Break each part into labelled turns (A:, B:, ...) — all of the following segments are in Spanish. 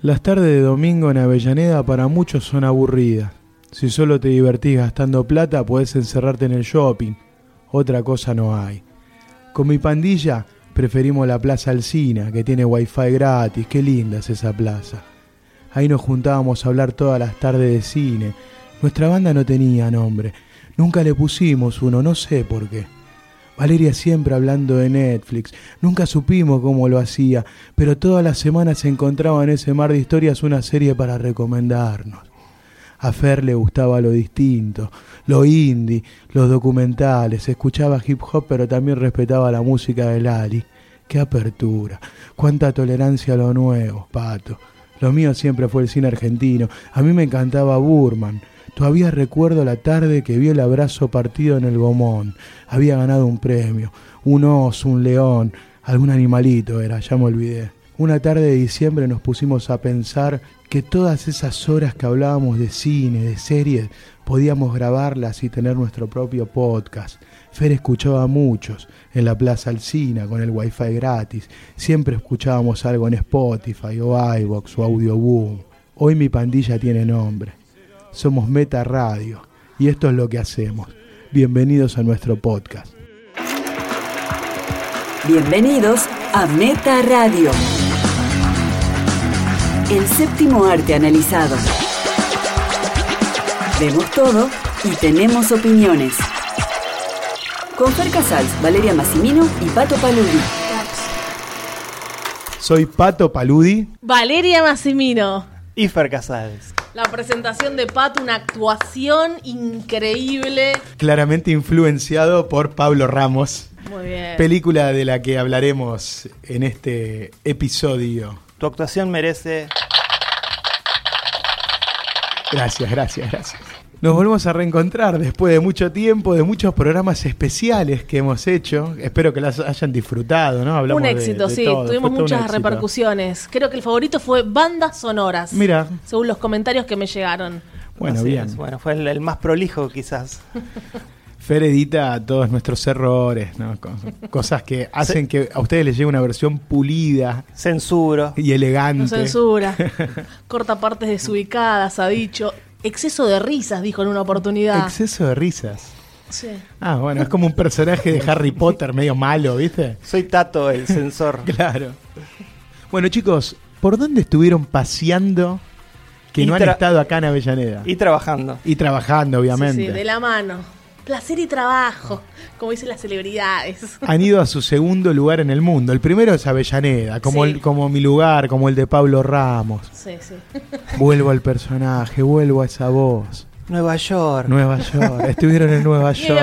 A: Las tardes de domingo en Avellaneda para muchos son aburridas. Si solo te divertís gastando plata, podés encerrarte en el shopping. Otra cosa no hay. Con mi pandilla preferimos la Plaza Alcina, que tiene wifi gratis. Qué linda es esa plaza. Ahí nos juntábamos a hablar todas las tardes de cine. Nuestra banda no tenía nombre. Nunca le pusimos uno, no sé por qué. Valeria siempre hablando de Netflix. Nunca supimos cómo lo hacía, pero todas las semanas se encontraba en ese mar de historias una serie para recomendarnos. A Fer le gustaba lo distinto, lo indie, los documentales, escuchaba hip hop pero también respetaba la música de Lali. Qué apertura, cuánta tolerancia a lo nuevo, pato. Lo mío siempre fue el cine argentino. A mí me encantaba Burman. Todavía recuerdo la tarde que vio el abrazo partido en el gomón. Había ganado un premio. Un oso, un león, algún animalito era, ya me olvidé. Una tarde de diciembre nos pusimos a pensar que todas esas horas que hablábamos de cine, de series, podíamos grabarlas y tener nuestro propio podcast. Fer escuchaba a muchos en la Plaza Alcina con el wifi gratis. Siempre escuchábamos algo en Spotify o iVox o Audioboom. Hoy mi pandilla tiene nombre. Somos Meta Radio y esto es lo que hacemos. Bienvenidos a nuestro podcast.
B: Bienvenidos a Meta Radio. El séptimo arte analizado. Vemos todo y tenemos opiniones. Con Fer Casals, Valeria Massimino y Pato Paludi.
A: Soy Pato Paludi.
C: Valeria Massimino.
D: Y Fer Casals.
C: La presentación de Pato, una actuación increíble.
A: Claramente influenciado por Pablo Ramos.
C: Muy bien.
A: Película de la que hablaremos en este episodio.
D: Tu actuación merece.
A: Gracias, gracias, gracias. Nos volvemos a reencontrar después de mucho tiempo, de muchos programas especiales que hemos hecho. Espero que las hayan disfrutado, ¿no?
C: Un éxito, sí. Tuvimos muchas repercusiones. Creo que el favorito fue bandas sonoras.
A: Mira.
C: Según los comentarios que me llegaron.
A: Bueno, bien.
D: Bueno, fue el, el, más prolijo quizás.
A: Fer edita todos nuestros errores, ¿no? Cosas que hacen que a ustedes les llegue una versión pulida.
D: Censuro.
A: Y elegante.
C: No censura. Corta partes desubicadas, ha dicho. Exceso de risas, dijo en una oportunidad.
A: Exceso de risas.
C: Sí.
A: Ah, bueno, es como un personaje de Harry Potter medio malo, ¿viste?
D: Soy Tato, el censor.
A: claro. Bueno, chicos, ¿por dónde estuvieron paseando que no han estado acá en Avellaneda?
D: Y trabajando.
A: Y trabajando, obviamente.
C: Sí, sí, de la mano. Placer y trabajo, como dicen las celebridades.
A: Han ido a su segundo lugar en el mundo. El primero es Avellaneda, como,
C: Sí.
A: el, como mi lugar, como el de Pablo Ramos.
C: Sí, sí.
A: Vuelvo al personaje, vuelvo a esa voz.
D: Nueva York.
A: Nueva York, estuvieron en Nueva
C: New
A: York.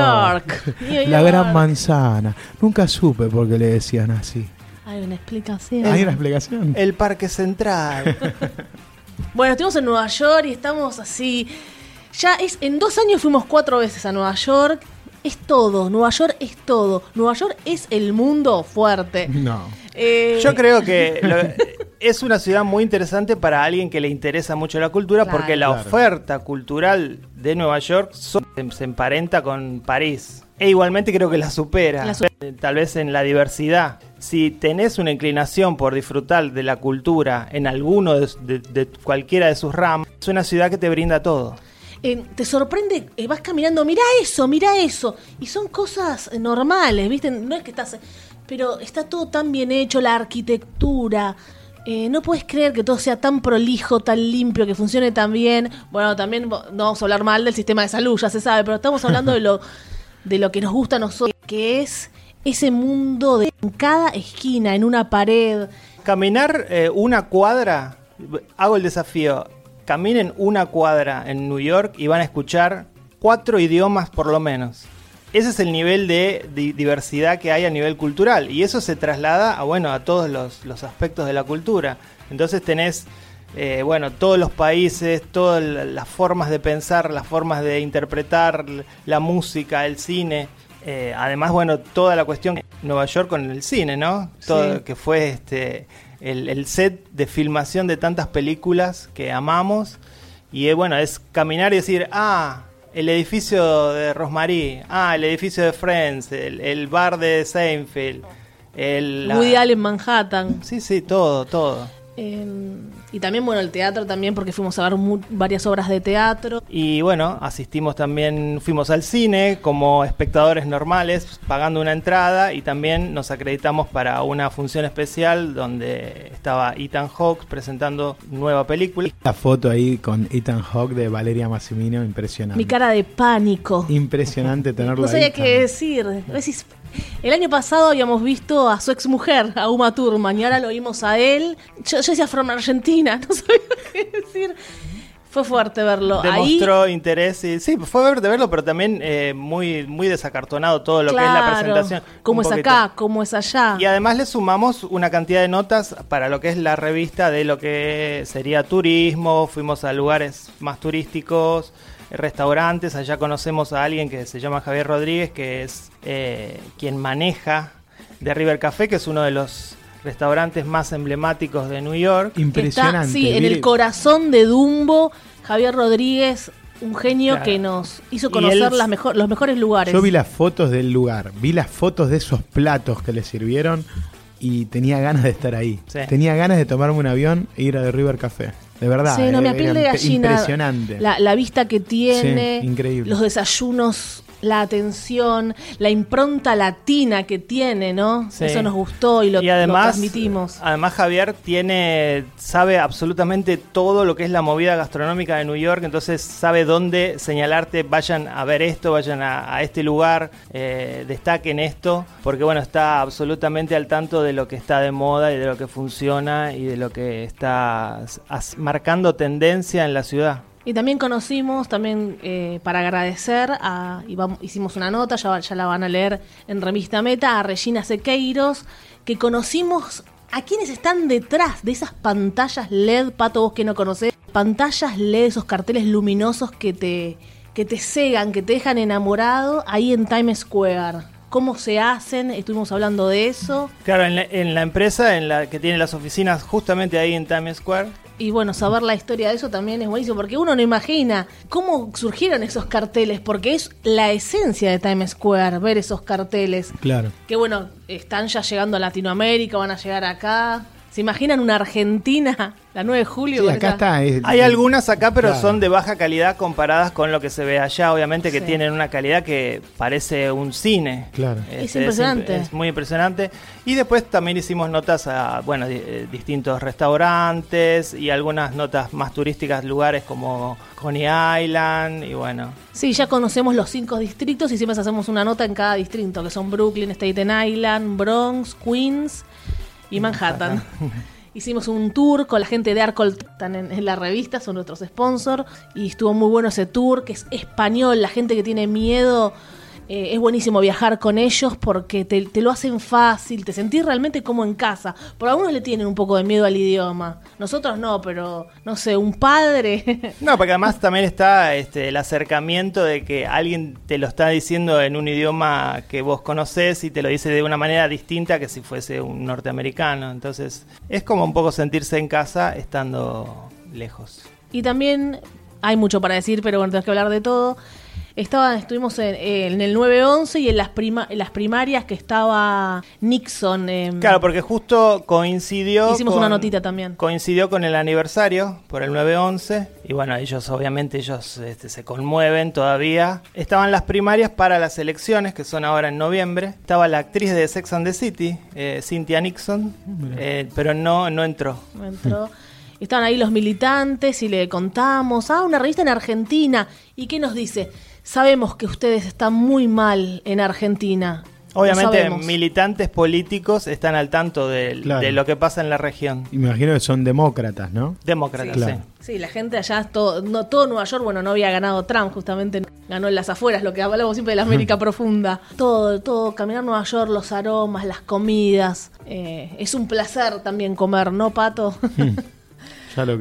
C: York. New
A: La
C: York.
A: gran manzana. Nunca supe por qué le decían así.
C: Hay una explicación.
A: ¿Hay una explicación?
D: El Parque Central.
C: Bueno, estuvimos en Nueva York y estamos así. Ya es. En dos años fuimos cuatro veces a Nueva York. Es todo. Nueva York es todo. Nueva York es el mundo fuerte.
A: No.
C: Eh,
D: Yo creo que lo- es una ciudad muy interesante para alguien que le interesa mucho la cultura
C: Claro.
D: porque la
A: Claro.
D: oferta cultural de Nueva York so- se emparenta con París. E igualmente creo que la supera,
C: La su-
D: Eh, tal vez en la diversidad. Si tenés una inclinación por disfrutar de la cultura en alguno de, de- de cualquiera de sus ramas, es una ciudad que te brinda todo.
C: Eh, te sorprende, eh, vas caminando, mira eso, mira eso. Y son cosas eh, normales, ¿viste? No es que estás. Pero está todo tan bien hecho, la arquitectura. no puedes creer que todo sea tan prolijo, tan limpio, que funcione tan bien. Bueno, también no vamos a hablar mal del sistema de salud, ya se sabe, pero estamos hablando de lo, de lo que nos gusta a nosotros, que es ese mundo de en cada esquina, en una pared.
D: Caminar una cuadra, hago el desafío, caminen una cuadra en New York y van a escuchar cuatro idiomas por lo menos. Ese es el nivel de di- diversidad que hay a nivel cultural y eso se traslada a, bueno, a todos los, los aspectos de la cultura. Entonces tenés, eh, bueno, todos los países, todas la- las formas de pensar, las formas de interpretar la música, el cine. Eh, además, bueno, toda la cuestión Nueva York con el cine, ¿no? Todo,
C: Sí.
D: que fue este el, el set de filmación de tantas películas que amamos. Y eh, bueno, es caminar y decir, ah, el edificio de Rosemary, ah, el edificio de Friends, el, el bar de Seinfeld, el... la-
C: Woody Allen Manhattan.
D: Sí, sí, todo, todo.
C: Eh, Y también, bueno, el teatro también, porque fuimos a ver mu- varias obras de teatro.
D: Y bueno, asistimos también, fuimos al cine como espectadores normales, pagando una entrada y también nos acreditamos para una función especial donde estaba Ethan Hawke presentando nueva película.
A: La foto ahí con Ethan Hawke de Valeria Massimino, impresionante.
C: Mi cara de pánico.
A: Impresionante tenerlo
C: No sabía
A: ahí.
C: qué decir. El año pasado habíamos visto a su ex mujer, a Uma Thurman, y ahora lo vimos a él. Yo, yo decía from Argentina, no sabía qué decir. Fue fuerte verlo. Ahí,
D: Demostró interés y sí, fue de verlo, pero también eh, muy, muy desacartonado todo lo que es la presentación.
C: cómo es
D: poquito.
C: acá, cómo es allá.
D: Y además le sumamos una cantidad de notas para lo que es la revista de lo que sería turismo, fuimos a lugares más turísticos, restaurantes, allá conocemos a alguien que se llama Javier Rodríguez, que es eh, quien maneja de River Café, que es uno de los restaurantes más emblemáticos de New York.
C: que está,
A: Impresionante.
C: sí, en el corazón de Dumbo, Javier Rodríguez, un genio
D: Claro.
C: que nos hizo conocer
D: él-
C: las mejor, los mejores lugares.
A: Yo vi las fotos del lugar, vi las fotos de esos platos que le sirvieron y tenía ganas de estar ahí.
D: Sí.
A: Tenía ganas de tomarme un avión e ir a The River Café. De verdad.
C: Sí, no, me
A: eh,
C: piel de
A: era
C: gallina.
A: Impresionante.
C: La, la vista que tiene,
A: Sí, increíble.
C: los desayunos, la atención, la impronta latina que tiene, ¿no?
D: Sí.
C: Eso nos gustó y lo,
D: y
C: lo
D: además,
C: transmitimos.
D: además Javier tiene, sabe absolutamente todo lo que es la movida gastronómica de New York, entonces sabe dónde señalarte, vayan a ver esto, vayan a, a este lugar, eh, destaquen esto, porque bueno, está absolutamente al tanto de lo que está de moda y de lo que funciona y de lo que está as- marcando tendencia en la ciudad.
C: Y también conocimos, también eh, para agradecer, a, y hicimos una nota, ya la van a leer en Revista Meta, a Regina Sequeiros, que conocimos a quienes están detrás de esas pantallas LED, Pato, vos que no conocés, pantallas LED, esos carteles luminosos que te, que te cegan, que te dejan enamorado ahí en Times Square. ¿Cómo se hacen? Estuvimos hablando de eso.
D: Claro, en la, en la empresa en la que tiene las oficinas justamente ahí en Times Square,
C: Y bueno, saber la historia de eso también es buenísimo, porque uno no imagina cómo surgieron esos carteles, porque es la esencia de Times Square, ver esos carteles.
A: Claro.
C: Que bueno, están ya llegando a Latinoamérica, van a llegar acá. ¿Se imaginan una Argentina, la 9 de julio?
A: Sí, acá está. es-
D: Hay algunas acá, pero
A: Claro.
D: son de baja calidad comparadas con lo que se ve allá. Obviamente que
C: Sí.
D: tienen una calidad que parece un cine.
A: Claro.
C: Es impresionante.
D: Es, muy impresionante. Y después también hicimos notas a bueno di- eh, distintos restaurantes y algunas notas más turísticas, lugares como Coney Island y bueno.
C: Sí, ya conocemos los cinco distritos y siempre hacemos una nota en cada distrito, que son Brooklyn, Staten Island, Bronx, Queens y Manhattan. Hicimos un tour con la gente de Arcol, están en, en la revista, son nuestros sponsors, y estuvo muy bueno ese tour, que es español, la gente que tiene miedo, eh, es buenísimo viajar con ellos porque te, te lo hacen fácil, te sentís realmente como en casa. Por algunos le tienen un poco de miedo al idioma, nosotros no, pero no sé, un padre...
D: No, porque además también está este, el acercamiento de que alguien te lo está diciendo en un idioma que vos conocés y te lo dice de una manera distinta que si fuese un norteamericano. Entonces es como un poco sentirse en casa estando lejos.
C: Y también hay mucho para decir, pero bueno, tenemos que hablar de todo. Estaba, estuvimos en, en el 9-11 y en las, prima, en las primarias que estaba Nixon. em,
D: Claro, porque justo coincidió.
C: Hicimos
D: con-
C: una notita también.
D: Coincidió con el aniversario por el 9-11. Y bueno, ellos obviamente ellos este, se conmueven todavía. Estaban las primarias para las elecciones, que son ahora en noviembre. Estaba la actriz de Sex and the City, eh, Cynthia Nixon, eh, pero no, no entró.
C: entró. Estaban ahí los militantes y le contamos, ah, una revista en Argentina. ¿Y qué nos dice? Sabemos que ustedes están muy mal en Argentina.
D: Obviamente, militantes políticos están al tanto
A: Claro.
D: de lo que pasa en la región.
A: Imagino que son demócratas, ¿no?
D: Demócratas,
A: Sí. Claro.
D: sí.
C: Sí, la gente allá, todo, no, todo Nueva York, bueno, no había ganado Trump, justamente ganó en las afueras, lo que hablamos siempre de la América profunda. Todo, todo, caminar Nueva York, los aromas, las comidas. eh, es un placer también comer, ¿no, Pato?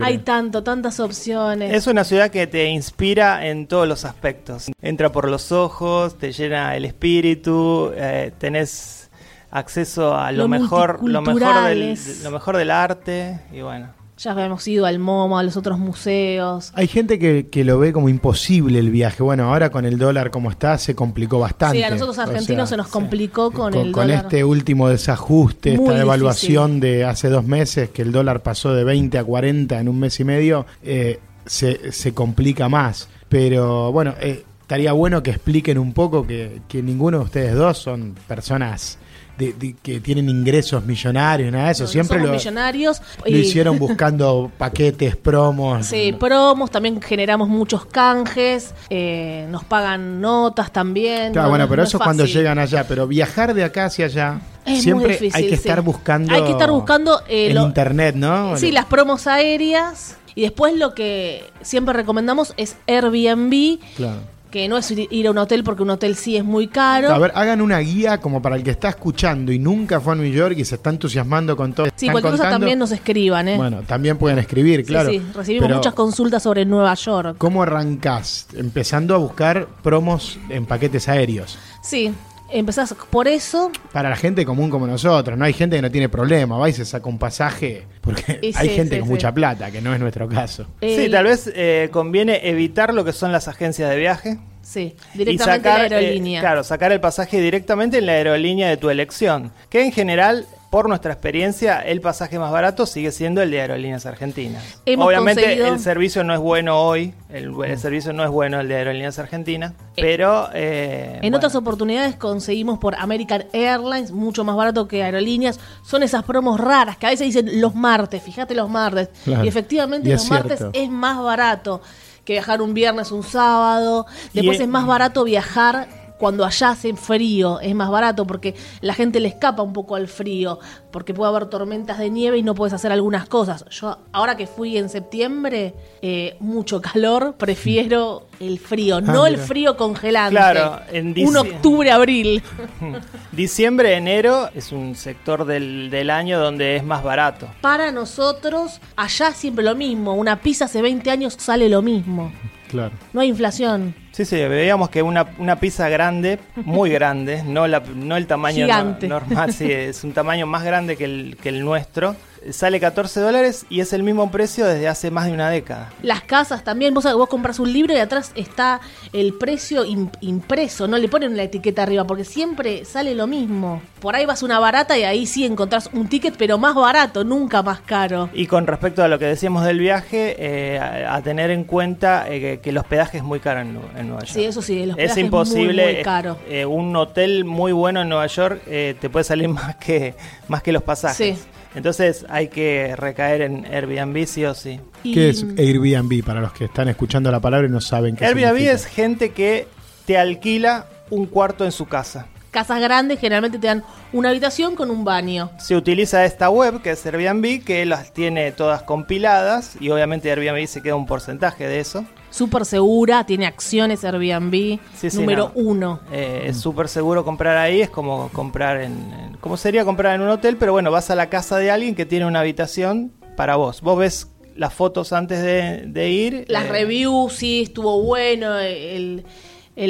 C: Hay tanto, tantas opciones.
D: Es una ciudad que te inspira en todos los aspectos. Entra por los ojos, te llena el espíritu, eh, tenés acceso a lo,
C: Lo
D: mejor, lo mejor del, lo mejor del arte y bueno.
C: Ya habíamos ido al MoMA, a los otros museos.
A: Hay gente que, que lo ve como imposible el viaje. Bueno, ahora con el dólar como está, se complicó bastante.
C: Sí, a nosotros
A: O
C: argentinos
A: sea,
C: se nos complicó con,
A: con,
C: el
A: con
C: dólar.
A: este último desajuste,
C: Muy
A: esta devaluación de hace dos meses, que el dólar pasó de 20 a 40 en un mes y medio, eh, se, se complica más. Pero bueno, eh, estaría bueno que expliquen un poco que, que ninguno de ustedes dos son personas de- de- que tienen ingresos millonarios, nada de eso.
C: No,
A: Siempre lo,
C: millonarios.
A: lo
C: y-
A: hicieron buscando paquetes, promos.
C: Sí, promos, también generamos muchos canjes, eh, nos pagan notas también.
A: Claro,
C: no-
A: bueno,
C: no-
A: pero eso es cuando llegan allá. Pero viajar de acá hacia allá,
C: Es muy
A: siempre
C: difícil,
A: hay que
C: sí.
A: estar buscando.
C: Hay que estar buscando eh,
A: en
C: lo-
A: internet, ¿no?
C: Sí, las promos aéreas. Y después lo que siempre recomendamos es Airbnb,
A: Claro.
C: Que no es ir a un hotel porque un hotel sí es muy caro.
A: A ver, hagan una guía como para el que está escuchando y nunca fue a New York y se está entusiasmando con todo.
C: sí, cualquier cosa
A: contando.
C: también nos escriban, ¿eh?
A: Bueno, también pueden escribir,
C: Sí,
A: claro.
C: sí, recibimos
A: Pero,
C: muchas consultas sobre Nueva York.
A: ¿Cómo arrancás? Empezando a buscar promos en paquetes aéreos.
C: Sí, empezás por eso.
A: Para la gente común como nosotros, no hay gente que no tiene problema, va y se saca un pasaje, porque
C: Y
A: hay
C: sí,
A: gente
C: sí,
A: con
C: sí.
A: mucha plata, que no es nuestro caso.
D: Sí, tal vez eh, conviene evitar lo que son las agencias de viaje.
C: Sí,
D: y
C: directamente a la
D: eh,
C: aerolínea.
D: claro, sacar el pasaje directamente en la aerolínea de tu elección. Que en general, por nuestra experiencia, el pasaje más barato sigue siendo el de Aerolíneas Argentinas.
C: Hemos
D: Obviamente
C: conseguido-
D: el servicio no es bueno hoy, el, el servicio no es bueno el de Aerolíneas Argentinas, pero... eh,
C: En
D: bueno.
C: otras oportunidades conseguimos por American Airlines, mucho más barato que aerolíneas. Son esas promos raras que a veces dicen los martes, fíjate los martes.
A: Claro.
C: Y efectivamente
A: Y
C: los
A: es
C: martes es más barato que viajar un viernes, un sábado. Después
D: Y, eh,
C: es más barato viajar cuando allá hace frío. Es más barato porque la gente le escapa un poco al frío. Porque puede haber tormentas de nieve y no puedes hacer algunas cosas. Yo, ahora que fui en septiembre, eh, mucho calor, prefiero el frío, no el frío congelante.
D: Claro, en
C: un
D: dici-
C: octubre, abril.
D: Diciembre, enero es un sector del, del año donde es más barato.
C: Para nosotros, allá siempre lo mismo. Una pizza hace 20 años sale lo mismo.
A: Claro.
C: No hay inflación.
D: Sí, sí, veíamos que una, una pizza grande, muy grande, no, la, no el tamaño no- normal, sí, es un tamaño más grande que el, que el nuestro. Sale 14 dólares y es el mismo precio desde hace más de una década.
C: Las casas también, vos, vos compras un libro y atrás está el precio im- impreso, no le ponen la etiqueta arriba, porque siempre sale lo mismo. Por ahí vas una barata y ahí sí encontrás un ticket, pero más barato, nunca más caro.
D: Y con respecto a lo que decíamos del viaje, eh, a, a tener en cuenta eh, que, que el hospedaje es muy caro en, Nu- en Nueva York.
C: Sí, eso sí, el hospedaje
D: es
C: es
D: imposible.
C: muy, muy caro.
D: eh, un hotel muy bueno en Nueva York eh, te puede salir más que, más que los pasajes.
C: Sí.
D: Entonces hay que recaer en Airbnb sí o sí.
C: Y-
A: ¿Qué es Airbnb para los que están escuchando la palabra y no saben qué
D: Airbnb
A: significa?
D: es gente que te alquila un cuarto en su casa.
C: Casas grandes generalmente te dan una habitación con un baño.
D: Se utiliza esta web que es Airbnb, que las tiene todas compiladas y obviamente Airbnb se queda un porcentaje de eso.
C: Súper segura, tiene acciones Airbnb,
D: Sí, sí,
C: número
D: no.
C: uno.
D: Eh, es súper seguro comprar ahí, es como comprar en, en- como sería comprar en un hotel, pero bueno, vas a la casa de alguien que tiene una habitación para vos. Vos ves las fotos antes de, de ir.
C: Las
D: eh,
C: reviews, sí, estuvo bueno, el, el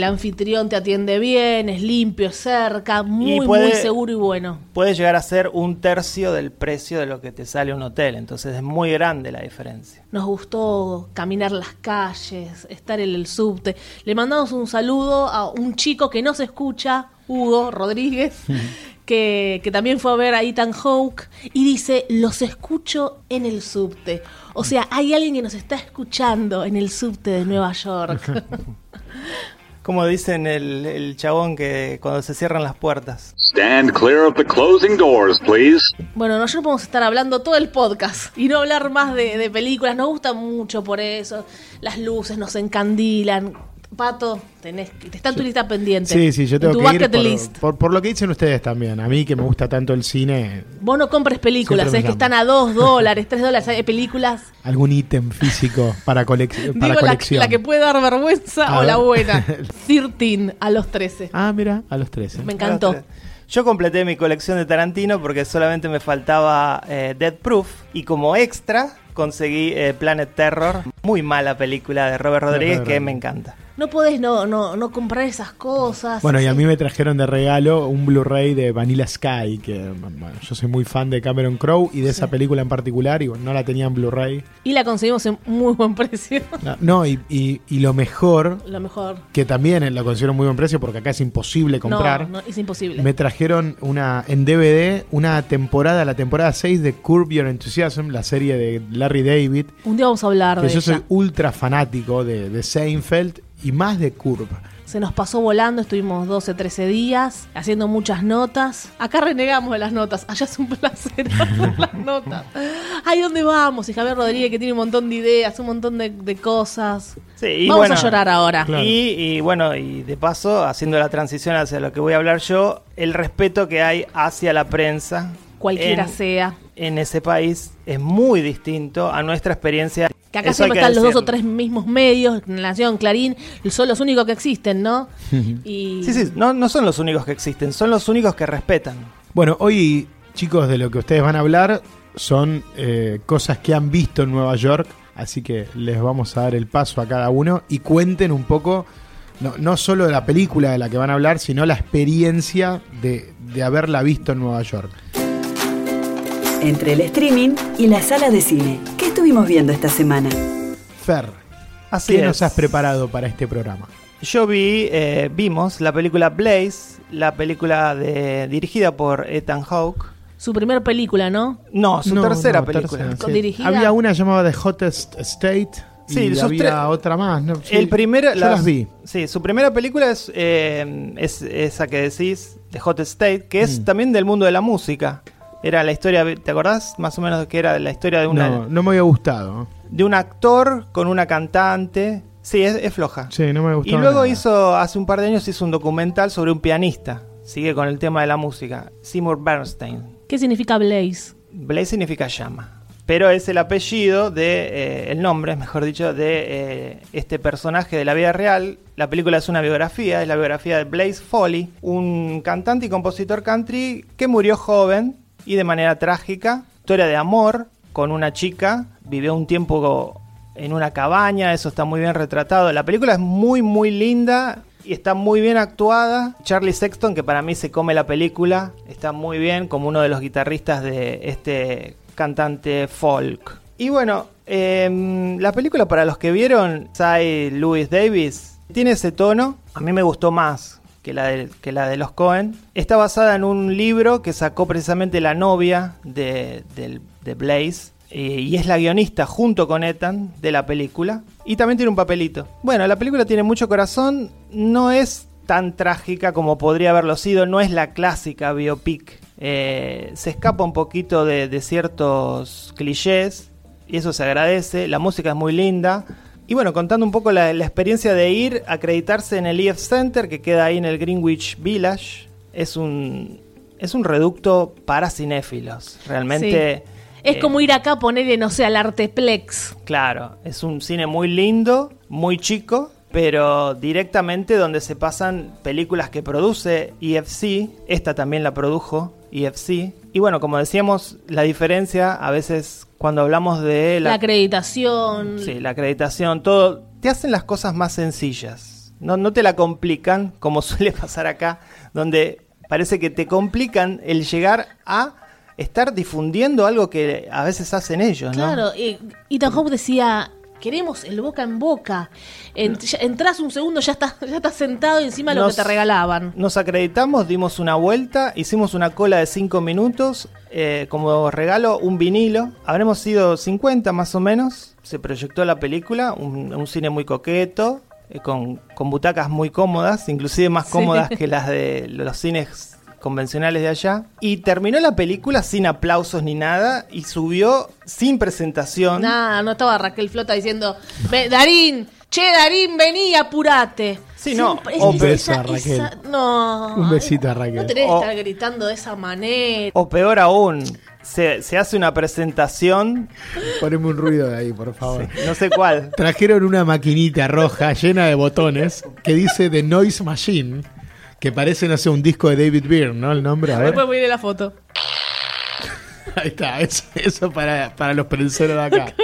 C: anfitrión te atiende bien, es limpio, es cerca, muy,
D: puede-
C: muy seguro y bueno.
D: Puede llegar a ser un tercio del precio de lo que te sale un hotel, entonces es muy grande la diferencia.
C: Nos gustó caminar las calles, estar en el subte. Le mandamos un saludo a un chico que no se escucha, Hugo Rodríguez, que, que también fue a ver a Ethan Hawke y dice, los escucho en el subte. O sea, hay alguien que nos está escuchando en el subte de Nueva York.
D: Como dicen el, el chabón que cuando se cierran las puertas.
E: Stand clear of the closing doors, please.
C: Bueno, nosotros podemos estar hablando todo el podcast y no hablar más de, de películas. Nos gusta mucho por eso. Las luces nos encandilan. Pato, tenés, está en tu lista pendiente.
A: Sí, sí, yo
C: En
A: tengo
C: tu
A: que ir por,
C: list.
A: por- por lo que dicen ustedes también. A mí que me gusta tanto el cine,
C: Vos no compres películas, es que están a 2 dólares, 3 dólares. Hay películas,
A: algún ítem físico para, colec- para
C: digo, la,
A: colección.
C: la que puede dar vergüenza
A: A
C: o la buena. 13 a los 13.
A: Ah, mira, a los 13.
C: Me encantó.
D: Yo completé mi colección de Tarantino porque solamente me faltaba eh, Dead Proof y como extra conseguí eh, Planet Terror, muy mala película de Robert Rodríguez que me encanta.
C: No podés no, no, no comprar esas cosas.
A: Bueno, y a mí me trajeron de regalo un Blu-ray de Vanilla Sky, que bueno, yo soy muy fan de Cameron Crowe y de esa película en particular, y bueno, no la tenía en Blu-ray.
C: Y la conseguimos en muy buen precio.
A: No, no, y, y- y lo mejor,
C: Lo mejor.
A: que también lo considero muy buen precio porque acá es imposible comprar,
C: No, no, es imposible.
A: me trajeron una en DVD una temporada, la temporada 6 de Curb Your Enthusiasm, la serie de Larry David,
C: Un día vamos a hablar
A: que
C: de
A: yo
C: ella.
A: soy ultra fanático de, de Seinfeld y más de Curb.
C: Se nos pasó volando, estuvimos 12, 13 días haciendo muchas notas. Acá renegamos de las notas, allá es un placer hacer las notas. Ay, ¿dónde vamos? Y Javier Rodríguez que tiene un montón de ideas, un montón de, de cosas.
D: Sí, y
C: vamos
D: bueno,
C: a llorar ahora.
A: Claro.
D: Y, y bueno, y de paso, haciendo la transición hacia lo que voy a hablar yo, el respeto que hay hacia la prensa.
C: Cualquiera
D: en,
C: sea.
D: En ese país es muy distinto a nuestra experiencia.
C: Que acá siempre
D: que
C: están los dos o tres mismos medios, Nación, Clarín, son los únicos que existen, ¿no? y
D: Sí, sí, no, no son los únicos que existen, son los únicos que respetan.
A: Bueno, hoy, chicos, de lo que ustedes van a hablar son eh, cosas que han visto en Nueva York, así que les vamos a dar el paso a cada uno y cuenten un poco, no, no solo de la película de la que van a hablar, sino la experiencia de, de haberla visto en Nueva York.
B: Entre el streaming y la sala de cine. ¿Qué estuvimos viendo esta semana?
A: Fer,
D: Así
A: ¿qué
D: es.
A: nos has preparado para este programa?
D: Yo vi, eh, vimos la película Blaze, la película de, dirigida por Ethan Hawke.
C: su primer película, ¿no?
D: No, su
A: No,
D: tercera
A: no,
D: película.
A: tercera,
C: Con dirigida.
A: Había una llamada The Hottest State y
D: Sí, sus
A: había
D: tre-
A: otra más. ¿no? Sí,
D: el primero,
A: yo las vi.
D: Sí, su primera película es, eh, es esa que decís, The Hot State, que es
A: Mm.
D: también del mundo de la música. Era la historia, ¿te acordás? Más o menos de que era la historia de, una,
A: No, no me había gustado.
D: de un actor con una cantante. Sí, es, es floja.
A: Sí, no me
D: y
A: gustó.
D: luego
A: nada.
D: hizo, hace un par de años, hizo un documental sobre un pianista. Sigue con el tema de la música. Seymour Bernstein.
C: ¿Qué significa Blaze?
D: Blaze significa llama. Pero es el apellido de. eh, el nombre, mejor dicho, de eh, este personaje de la vida real. La película es una biografía, es la biografía de Blaze Foley, un cantante y compositor country que murió joven y de manera trágica. Historia de amor con una chica. Vivió un tiempo en una cabaña, eso está muy bien retratado. La película es muy, muy linda y está muy bien actuada. Charlie Sexton, que para mí se come la película, está muy bien como uno de los guitarristas de este cantante folk. Y bueno, em, la película para los que vieron, Cy Louis Davis, tiene ese tono. A mí me gustó más que la de, los Cohen. Está basada en un libro que sacó precisamente la novia de, de Blaze. eh, y es la guionista junto con Ethan de la película. Y también tiene un papelito. Bueno, la película tiene mucho corazón. No es tan trágica como podría haberlo sido. No es la clásica biopic. Eh, se escapa un poquito de, de ciertos clichés. Y eso se agradece. La música es muy linda. Y bueno, contando un poco la, la experiencia de ir a acreditarse en el EF Center, que queda ahí en el Greenwich Village. Es un, es un reducto para cinéfilos. Realmente.
C: Es
D: eh,
C: como ir acá a ponerle, no sé, al Arteplex.
D: Claro, es un cine muy lindo, muy chico, pero directamente donde se pasan películas que produce EFC. Esta también la produjo EFC. Y bueno, como decíamos, la diferencia a veces cuando hablamos de
C: La,
D: la,
C: acreditación.
D: sí, la acreditación, todo, te hacen las cosas más sencillas. No, no te la complican, como suele pasar acá, donde parece que te complican el llegar a estar difundiendo algo que a veces hacen ellos, ¿no?
C: Claro, y Ethan Hawke decía, queremos el boca en boca. Entras un segundo, ya estás ya estás sentado encima de lo
D: Nos-
C: que te regalaban.
D: Nos acreditamos, dimos una vuelta, hicimos una cola de 5 minutos, eh, como regalo un vinilo. Habremos sido 50 más o menos. Se proyectó la película, un, un cine muy coqueto, eh, con, con butacas muy cómodas, inclusive más
C: Sí.
D: cómodas que las de los cines convencionales de allá. Y terminó la película sin aplausos ni nada y subió sin presentación.
C: Nada, no estaba Raquel Flota diciendo, "Ve, Darín, che, Darín, vení, apurate.
D: Sí, no,
C: es-
A: un
C: es
A: beso
C: esa-
A: a Raquel.
C: esa- no.
A: Un besito a Raquel.
C: No tenés que
D: O-
C: estar gritando de esa manera.
D: O peor aún, se, se hace una presentación,
A: Poneme un ruido de ahí, por favor.
D: no sé cuál.
A: Trajeron una maquinita roja llena de botones que dice The Noise Machine, que parece, no sé, un disco de David Byrne, ¿no? El nombre, a ver.
C: Después voy a ir a la foto.
A: Ahí está, eso, eso para, para los prenseros de acá.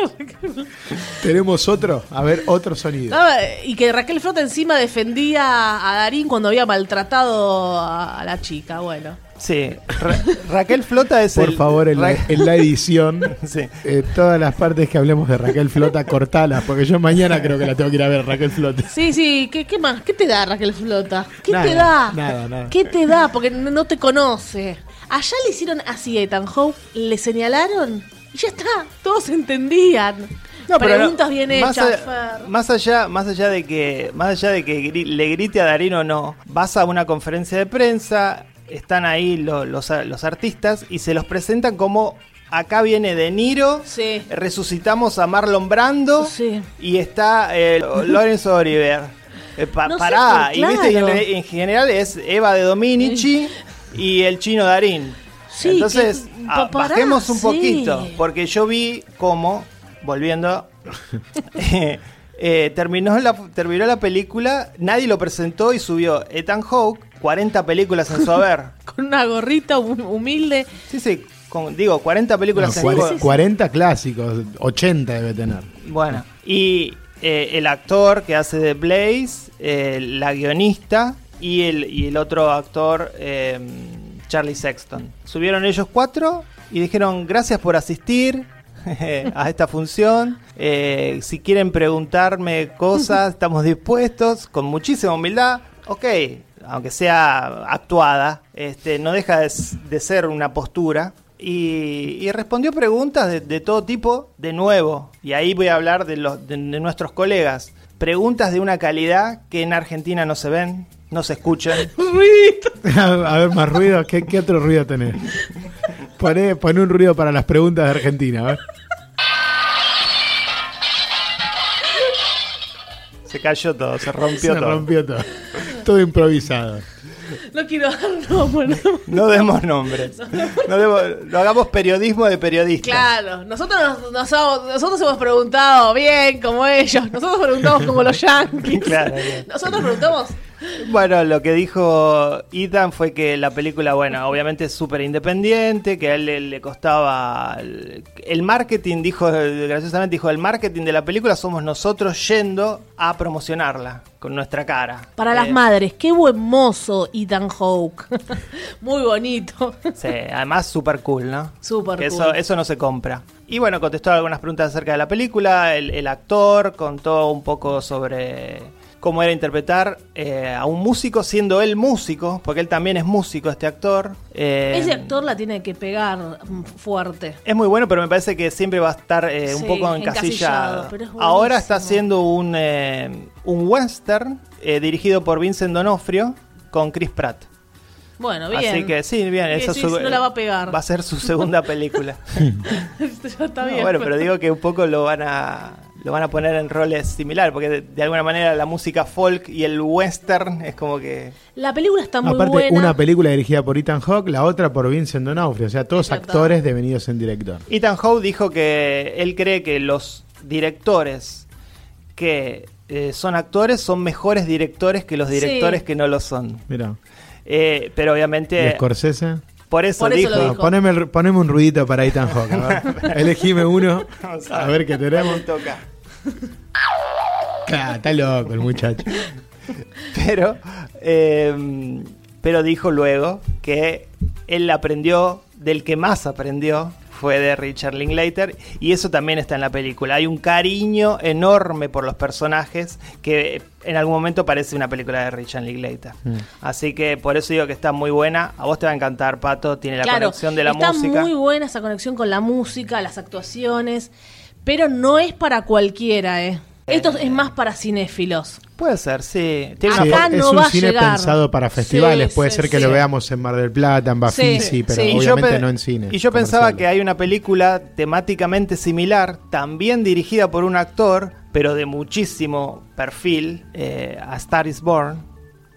A: Tenemos otro, a ver, otro sonido.
C: No, y que Raquel Flota encima defendía a Darín cuando había maltratado a, a la chica. Bueno,
D: Sí, Ra- Raquel Flota es
A: Por
D: el.
A: favor, en la, en la edición,
D: Sí.
A: eh, todas las partes que hablemos de Raquel Flota, cortalas, porque yo mañana creo que la tengo que ir a ver, Raquel Flota.
C: sí, sí, ¿qué, qué más? ¿Qué te da Raquel Flota? ¿Qué
A: Nada,
C: te da?
A: nada, nada.
C: ¿Qué te da? Porque no, te conoce. Allá le hicieron así a Ethan Hawke, le señalaron y ya está, todos entendían.
D: No, pero
C: Preguntas
D: no,
C: bien
D: más
C: hechas,
D: más allá, más allá de que, más allá de que gri- le grite a Darín o no, vas a una conferencia de prensa, están ahí lo- los, los artistas y se los presentan como acá viene De Niro,
C: Sí.
D: resucitamos a Marlon Brando
C: Sí.
D: y está eh, Lorenzo Oliver. Eh, pa-
C: No sé,
D: pará, y viste, en, general es Eva de Dominici y el chino Darín.
C: Sí,
D: Entonces,
C: que-
D: a-
C: pa- pará,
D: bajemos un poquito, porque yo vi cómo, volviendo, eh, terminó, la, terminó la película, nadie lo presentó y subió Ethan Hawke, 40 películas en su haber.
C: Con una gorrita hum- humilde.
D: Sí, sí, con- digo, 40 películas
A: No,
D: en su
A: 40 clásicos, 80 debe tener.
D: Bueno, y eh, el actor que hace de Blaze, eh, la guionista y el, y el otro actor, eh, Charlie Sexton. Subieron ellos cuatro y dijeron gracias por asistir a esta función. Eh, si quieren preguntarme cosas, estamos dispuestos, con muchísima humildad. Ok, aunque sea actuada, este, no deja de, ser una postura. Y, y respondió preguntas de, de todo tipo, de nuevo. Y ahí voy a hablar de, los, de, de nuestros colegas. Preguntas de una calidad que en Argentina no se ven, no se escuchan.
A: A ver, más ruido. ¿Qué, qué otro ruido tenés? Poné, poné un ruido para las preguntas de Argentina. a ver.
D: Se cayó todo, se rompió
A: Se
D: todo.
A: rompió todo. Todo improvisado.
C: No quiero dar nombres.
D: No demos nombres. No demos- no hagamos periodismo de periodistas.
C: Claro, nosotros nos, nos hemos- nosotros hemos preguntado bien como ellos, nosotros preguntamos como los yankees.
D: Claro, bien.
C: Nosotros preguntamos
D: Bueno, lo que dijo Ethan fue que la película, bueno, obviamente es súper independiente, que a él le, le costaba... El, el marketing, dijo, graciosamente dijo, el marketing de la película somos nosotros yendo a promocionarla con nuestra cara.
C: para las
D: Eh,
C: madres, qué buen mozo Ethan Hawke. Muy bonito.
D: Sí, además súper cool, ¿no?
C: Súper cool.
D: Eso, eso no se compra. Y bueno, contestó algunas preguntas acerca de la película, el, el actor contó un poco sobre cómo era interpretar eh, a un músico siendo él músico, porque él también es músico, este actor. Eh,
C: Ese actor la tiene que pegar fuerte.
D: Es muy bueno, pero me parece que siempre va a estar eh, un
C: Sí,
D: poco
C: encasillado,
D: encasillado.
C: pero es
D: Ahora está haciendo un, un western dirigido por Vincent Donofrio con Chris Pratt.
C: Bueno, bien.
D: Así que sí, bien.
C: Sí,
D: su-
C: no la va a pegar.
D: Va a ser su segunda película.
C: está
D: No,
C: bien.
D: bueno, pero digo que un poco lo van a lo van a poner en roles similares, porque de, de alguna manera la música folk y el western es como que...
C: La película está muy
A: Aparte,
C: buena.
A: una película dirigida por Ethan Hawke, la otra por Vincent D'Onofrio. O sea, todos
C: Exacto.
A: actores devenidos en director.
D: Ethan Howe dijo que él cree que los directores que eh, son actores son mejores directores que los
C: Sí.
D: directores que no lo son.
A: Mira.
D: Eh, pero
A: ¿Y
D: obviamente
A: Scorsese?
D: Por eso
C: Por eso
D: dijo...
C: lo dijo.
A: Poneme, el- poneme un ruidito para Ethan Hawke. Elegime uno.
D: Vamos
A: A ver qué tenemos.
D: toca.
A: Ah, está loco el muchacho.
D: Pero, eh, pero dijo luego que él aprendió, del que más aprendió, fue de Richard Linklater, y eso también está en la película. Hay un cariño enorme por los personajes que en algún momento parece una película de Richard Linklater.
A: Mm.
D: Así que por eso digo que está muy buena. A vos te va a encantar, Pato, tiene la
C: claro,
D: conexión de la
C: está
D: música.
C: muy buena esa conexión con la música, las actuaciones, pero no es para cualquiera, ¿eh? Esto es más para cinéfilos.
D: Puede ser, sí. Tiene
C: Acá
D: una
A: Sí,
D: fo-
A: es
C: no
A: un
C: va a
A: cine
C: llegar.
A: pensado para festivales.
C: Sí,
A: Puede
C: sí,
A: ser que
C: sí.
A: lo veamos en Mar del Plata, en Bafisi,
C: Sí,
A: pero
C: sí.
D: Y yo
A: obviamente
D: pe-
A: no en cine.
D: Y yo pensaba que hay una película temáticamente similar, también dirigida por un actor, pero de muchísimo perfil, eh, A Star is Born.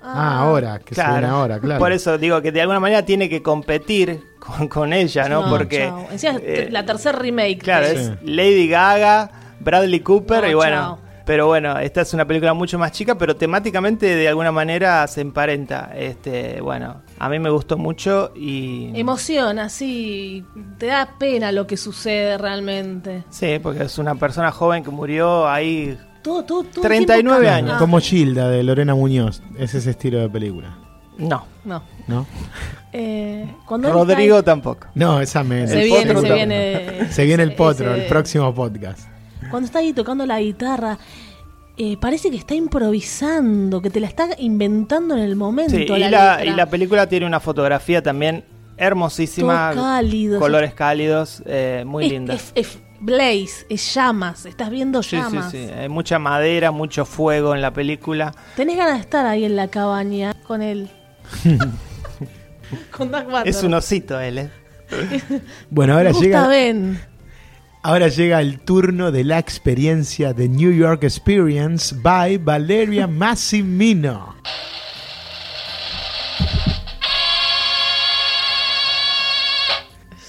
A: Ah, ahora, que se viene ahora, claro.
D: Por eso digo que de alguna manera tiene que competir con, con ella, ¿no? Porque.
C: chao. Encima es
D: eh,
C: la tercera remake.
D: Claro, es Lady Gaga, Bradley Cooper
C: No,
D: y bueno.
C: chao.
D: Pero bueno, esta es una película mucho más chica, pero temáticamente de alguna manera se emparenta. Este, bueno, a mí me gustó mucho y.
C: Emociona, sí. Te da pena lo que sucede realmente.
D: Sí, porque es una persona joven que murió ahí.
C: Todo, todo, todo el
D: 39
C: tiempo
D: años.
A: Como Gilda de Lorena Muñoz. Es ese estilo de película.
D: No.
C: No.
A: ¿No?
C: Eh,
D: Rodrigo tampoco.
A: No, esa me.
C: se
D: el
C: viene,
D: potro
C: se viene.
A: Se viene el potro, el próximo podcast.
C: Cuando está ahí tocando la guitarra, eh, parece que está improvisando, que te la está inventando en el momento.
D: Sí, y
C: la
D: la,
C: letra.
D: y la película tiene una fotografía también hermosísima.
C: Cálido.
D: Colores cálidos, eh, muy
C: Es-
D: linda.
C: Es, es blaze, es llamas, estás viendo
D: Sí, sí,
C: llamas.
D: sí. Hay mucha madera, mucho fuego en la película.
C: Tenés ganas de estar ahí en la cabaña con él. con Doug Butler.
D: Es un osito él, ¿eh?
A: Bueno, ahora
C: Me gusta
A: llega,
C: Ben.
A: Ahora llega el turno de la experiencia de New York Experience by Valeria Massimino.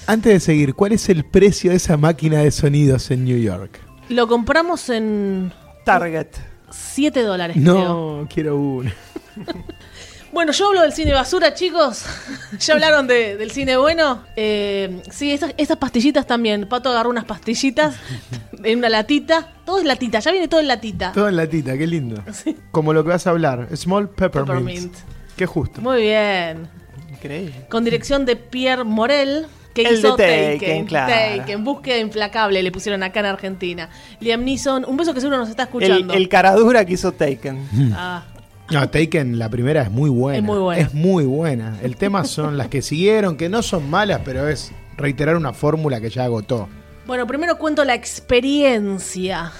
A: Antes de seguir, ¿cuál es el precio de esa máquina de sonidos en New York?
C: Lo compramos en
D: Target.
C: 7 dólares, creo.
A: No, quiero una.
C: Bueno, yo hablo del cine basura, chicos. ¿Ya hablaron de- del cine bueno? Eh, sí, estas, estas pastillitas también. Pato agarró unas pastillitas en una latita. Todo es latita, ya viene todo en latita.
A: Todo en latita, qué lindo. Como lo que vas a hablar, Small Peppermint.
C: Peppermint.
A: Qué justo.
C: Muy bien.
D: Increíble.
C: Con dirección de Pierre Morel, que
D: El
C: hizo
D: de Taken, claro.
C: Taken, Búsqueda Implacable, le pusieron acá en Argentina. Liam Neeson, un beso que seguro nos está
D: El,
C: escuchando.
D: el caradura que hizo Taken.
C: Ah,
A: No, Taken, la primera es muy buena.
C: Es muy buena.
A: Es muy buena. El tema son las que siguieron, que no son malas, pero es reiterar una fórmula que ya agotó.
C: Bueno, primero cuento la experiencia.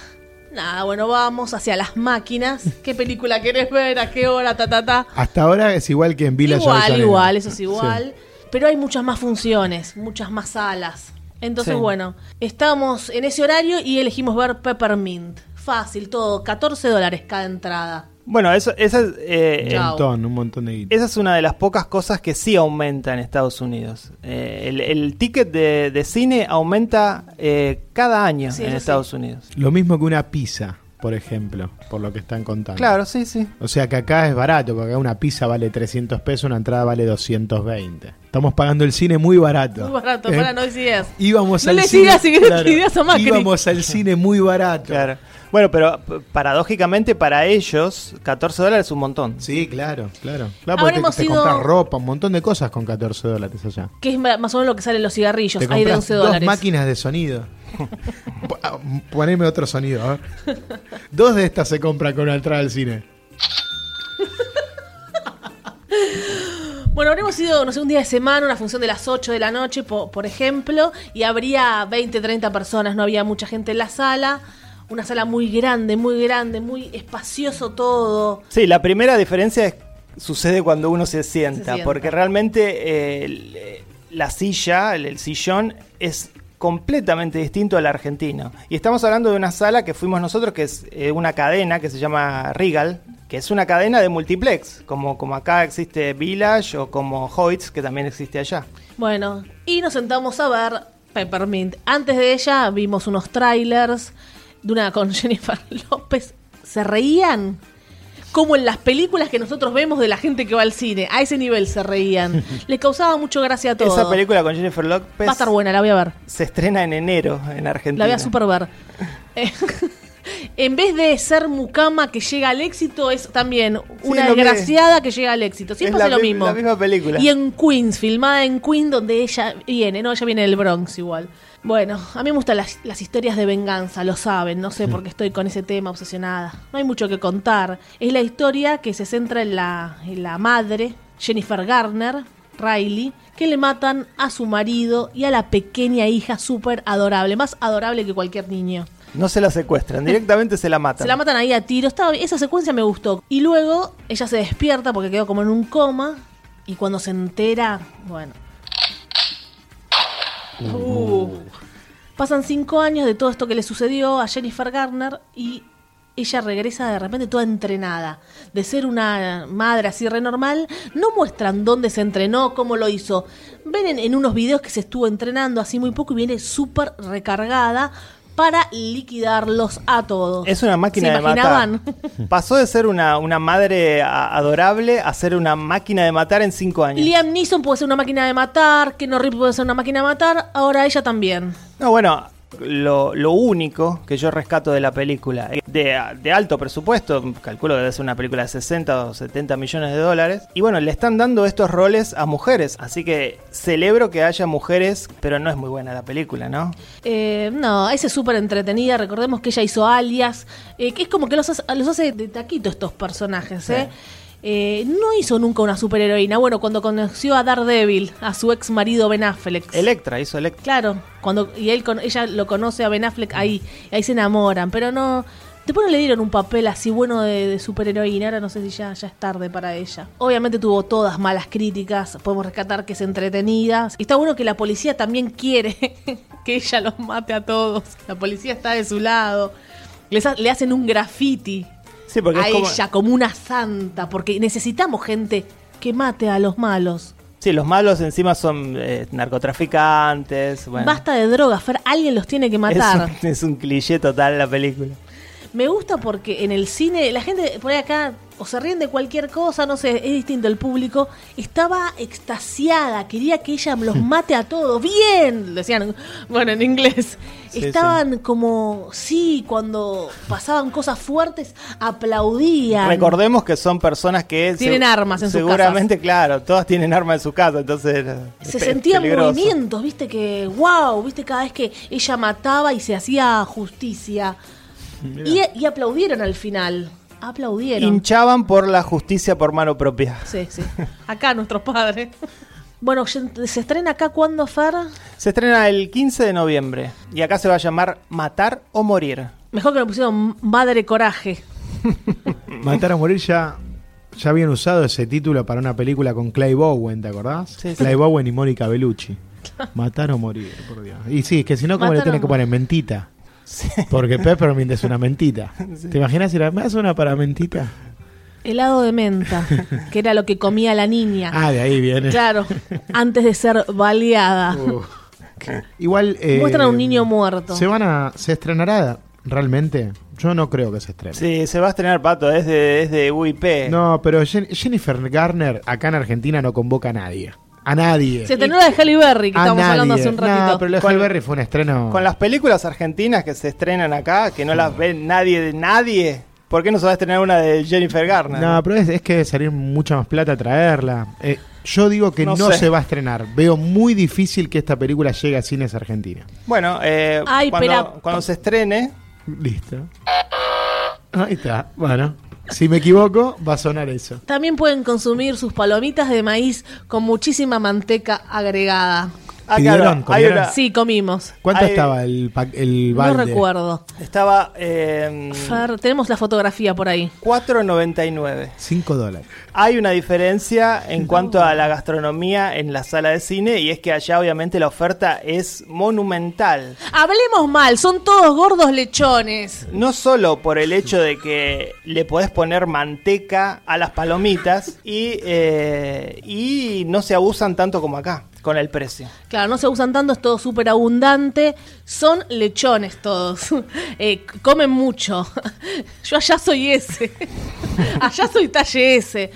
C: Nada, bueno, vamos hacia las máquinas. ¿Qué película querés ver? ¿A qué hora? Ta, ta, ta.
A: Hasta ahora es igual que en Village
C: Igual,
A: Avellaneda.
C: igual, eso es igual. Pero hay muchas más funciones, muchas más salas. Entonces,
D: Sí.
C: bueno, estamos en ese horario y elegimos ver Peppermint. Fácil, todo, 14 dólares cada entrada.
D: Bueno, eso, esa, es, eh,
A: Un
C: Chao.
A: montón, un montón de guita.
D: esa es una de las pocas cosas que sí aumenta en Estados Unidos. Eh, el, el ticket de, de cine aumenta eh, cada año
C: Sí,
D: en Estados
C: sí.
D: Unidos.
A: Lo mismo que una pizza, por ejemplo, por lo que están contando.
D: Claro, sí, sí.
A: O sea que acá es barato, porque acá una pizza vale 300 pesos, una entrada vale 220. Estamos pagando el cine muy barato.
C: Muy barato,
A: Eh,
C: para no decidas.
A: Íbamos
C: No
A: al
C: le
A: cine,
C: sigas Macri.
A: íbamos al cine muy barato.
D: Claro. Bueno, pero paradójicamente para ellos, 14 dólares es un montón.
A: Sí, claro, claro. Claro, porque
C: Habremos
A: te, te
C: ido-
A: compras ropa, un montón de cosas con 14 dólares allá.
C: Que es ma- más o menos lo que salen los cigarrillos.
A: Te
C: Hay de
A: compras
C: 11
A: dos
C: dólares.
A: máquinas de sonido. Po- ah, Poneme otro sonido, a ver. Dos de estas se compran con una entrada al cine.
C: Bueno, habremos ido, no sé, un día de semana, una función de las 8 de la noche, po- por ejemplo, y habría 20, 30 personas, no había mucha gente en la sala. Una sala muy grande, muy grande, muy espacioso todo.
D: Sí, la primera diferencia es, sucede cuando uno se sienta,
C: Se sienta.
D: porque realmente eh, el- la silla, el, el sillón, es completamente distinto al argentino. Y estamos hablando de una sala que fuimos nosotros, que es eh, una cadena que se llama Regal, que es una cadena de multiplex, como, como acá existe Village o como Hoyts, que también existe allá.
C: Bueno, y nos sentamos a ver Peppermint. Antes de ella vimos unos trailers de una con Jennifer López. ¿Se reían? Como en las películas que nosotros vemos de la gente que va al cine. A ese nivel se reían. Les causaba mucho gracia a todos.
D: Esa película con Jennifer López
C: Va a estar buena, la voy a ver.
D: se estrena en enero en Argentina.
C: La voy a super ver. Eh, en vez de ser mucama que llega al éxito, es también una
D: que-
C: desgraciada que llega al éxito. Siempre
D: Es la
C: hace lo
D: mi-
C: mismo.
D: la misma película.
C: Y en Queens, filmada en Queens, donde ella viene, ¿no? Ella viene del Bronx igual. Bueno, a mí me gustan las, las historias de venganza, lo saben, no sé por qué estoy con ese tema obsesionada. No hay mucho que contar. Es la historia que se centra en la, en la madre, Jennifer Garner, Riley, que le matan a su marido y a la pequeña hija súper adorable, más adorable que cualquier niño.
D: No se la secuestran, directamente se la matan.
C: Se la matan ahí a tiro. Estaba, esa secuencia me gustó. Y luego ella se despierta porque quedó como en un coma. Y cuando se entera, bueno. Uh. Pasan cinco años de todo esto que le sucedió a Jennifer Garner y ella regresa de repente toda entrenada. De ser una madre así re normal, no muestran dónde se entrenó, cómo lo hizo. Ven en, en unos videos que se estuvo entrenando así muy poco y viene súper recargada. Para liquidarlos a todos.
D: Es una máquina
C: ¿Se
D: de matar. Pasó de ser una, una madre a- adorable a ser una máquina de matar en cinco años.
C: Liam Neeson puede ser una máquina de matar, Ken Reeves puede ser una máquina de matar, ahora ella también.
D: No, bueno, lo, lo único que yo rescato de la película, de, de alto presupuesto, calculo que debe ser una película de 60 o 70 millones de dólares, y bueno, le están dando estos roles a mujeres, así que celebro que haya mujeres, pero no es muy buena la película, ¿no?
C: Eh, no, esa es súper entretenida. Recordemos que ella hizo alias, eh, que es como que los los hace de taquito estos personajes, ¿eh? Eh, no hizo nunca una superheroína. Bueno, cuando conoció a Daredevil, a su ex marido Ben Affleck.
D: Electra, hizo Electra.
C: Claro, cuando y él con, ella lo conoce a Ben Affleck ahí, ahí se enamoran, pero no después no le dieron un papel así bueno de, de superheroína, ahora no sé si ya, ya es tarde para ella. Obviamente tuvo todas malas críticas, podemos rescatar que es entretenida. Y está bueno que la policía también quiere que ella los mate a todos. La policía está de su lado. Les ha- le hacen un graffiti
D: Sí, porque
C: a
D: es como...
C: ella como una santa, porque necesitamos gente que mate a los malos.
D: Sí, los malos encima son eh, narcotraficantes. Bueno,
C: Basta de drogas, Fer, alguien los tiene que matar.
D: Es un, es un cliché total la película.
C: Me gusta porque en el cine la gente por ahí acá o se ríen de cualquier cosa, no sé, es distinto el público. Estaba extasiada, quería que ella los mate a todos. Bien, decían, bueno, en inglés.
D: Sí,
C: Estaban como, sí, cuando pasaban cosas fuertes, aplaudían.
D: Recordemos que son personas que...
C: Tienen armas en sus
D: Seguramente, claro, todas tienen armas en su casa, entonces...
C: Se sentían
D: peligroso.
C: movimientos, viste que, wow, viste cada vez que ella mataba y se hacía justicia. Y, y aplaudieron al final. Aplaudieron.
D: Hinchaban por la justicia por mano propia.
C: Sí, sí. Acá nuestros padres. Bueno, ¿se estrena acá cuándo, Fer?
D: Se estrena el 15 de noviembre y acá se va a llamar Matar o Morir.
C: Mejor que lo pusieron Madre Coraje.
A: Matar o morir ya, ya habían usado ese título para una película con Clay Bowen, ¿te acordás?
D: Sí, sí.
A: Clay Bowen y Mónica Bellucci. Matar o morir, por Dios. Y sí, es que si no, ¿cómo le
C: Matar
A: tienen que poner mentita? Porque Peppermint es una mentita. ¿Te imaginas si era, hace una para mentita?
C: Helado de menta, que era lo que comía la niña.
A: Ah, de ahí viene.
C: Claro, antes de ser baleada.
A: Uh. Igual. eh,
C: Muestran a un niño muerto.
A: ¿Se van a. ¿Se estrenará realmente? Yo no creo que se estrene.
D: Sí, se va a estrenar Pato, es de, es de UIP.
A: No, pero Jen- Jennifer Garner acá en Argentina no convoca a nadie. A nadie.
C: Se estrenó la de Halle Berry, que
A: a
C: estábamos hablando hace un ratito.
A: No, pero la de Halle Berry fue un estreno.
D: Con las películas argentinas que se estrenan acá, que no las ve nadie de nadie, ¿por qué no se va a estrenar una de Jennifer Garner?
A: No, pero es, es que debe salir mucha más plata traerla. Eh, yo digo que no,
D: No sé.
A: se va a estrenar. Veo muy difícil que esta película llegue a cines argentinos.
D: Bueno, eh,
C: Ay,
D: cuando,
C: espera.
D: cuando se estrene,
A: Listo. Ahí está. Bueno, si me equivoco, va a sonar eso.
C: También pueden consumir sus palomitas de maíz con muchísima manteca agregada.
D: Ah,
A: ¿Pidieron?
D: claro, hay
A: ¿Comieron?
D: una-
C: Sí, comimos.
A: ¿Cuánto
D: Hay-
A: estaba el, el
C: No
A: balde?
C: recuerdo.
D: estaba eh,
C: Fer, tenemos la fotografía por ahí.
D: 4.99.
A: 5 dólares.
D: Hay una diferencia en cuanto a la gastronomía en la sala de cine y es que allá obviamente la oferta es monumental.
C: Hablemos mal, son todos gordos lechones.
D: No solo por el hecho de que le podés poner manteca a las palomitas y, eh, y no se abusan tanto como acá con el precio.
C: Claro, no se usan tanto, es todo súper abundante. Son lechones todos. Eh, comen mucho. Yo allá soy ese. allá soy talle ese.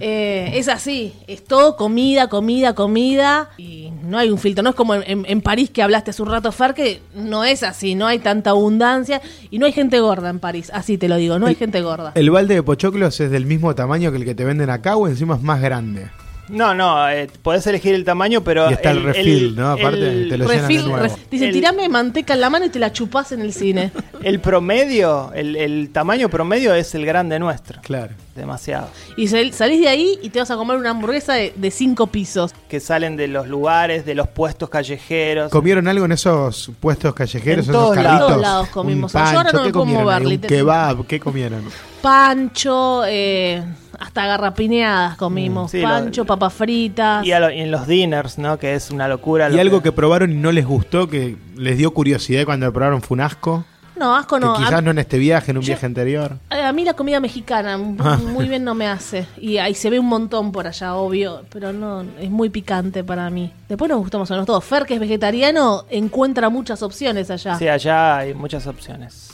C: Eh, es así, es todo comida, comida, comida. Y no hay un filtro. No es como en, en- en París que hablaste hace un rato, Fer, que no es así. No hay tanta abundancia. Y no hay gente gorda en París. Así te lo digo, no hay gente gorda.
A: ¿El balde de pochoclos es del mismo tamaño que el que te venden acá o encima es más grande?
D: No, no, eh, podés elegir el tamaño, pero...
A: Y está el refill, ¿no? Aparte, te lo llenan de
C: Refil-
A: nuevo.
C: ref- dice,
D: El-
C: tirame manteca en la mano y te la chupás en el cine.
D: El promedio, el, el tamaño promedio es el grande nuestro.
A: Claro.
D: Demasiado.
C: Y sal- salís de ahí y te vas a comer una hamburguesa de, de cinco pisos.
D: Que salen de los lugares, de los puestos callejeros.
A: ¿Comieron algo en esos puestos callejeros,
D: En
A: esos
D: todos lados.
A: carritos?
C: En todos lados comimos.
A: Un
C: Yo ahora
A: pancho,
C: no me
A: ¿qué
C: puedo
A: comieron
C: mover?
A: Un kebab, ¿qué comieron?
C: Pancho, eh, hasta garrapineadas comimos.
D: Sí,
C: Pancho,
D: lo-
C: papas fritas.
D: Y, a lo- y en los dinners, ¿no? Que es una locura.
A: ¿Y
D: lo
A: algo que probaron y no les gustó, que les dio curiosidad cuando lo probaron fue un asco?
C: No, asco
A: Que
C: no.
A: quizás
C: A,
A: no en este viaje, en un
C: yo-
A: viaje anterior.
C: a mí la comida mexicana
A: Ah.
C: muy bien no me hace. Y ahí se ve un montón por allá, obvio. Pero no, es muy picante para mí. Después nos gustamos a los todos. Fer, que es vegetariano, encuentra muchas opciones allá.
D: Sí, allá hay muchas opciones.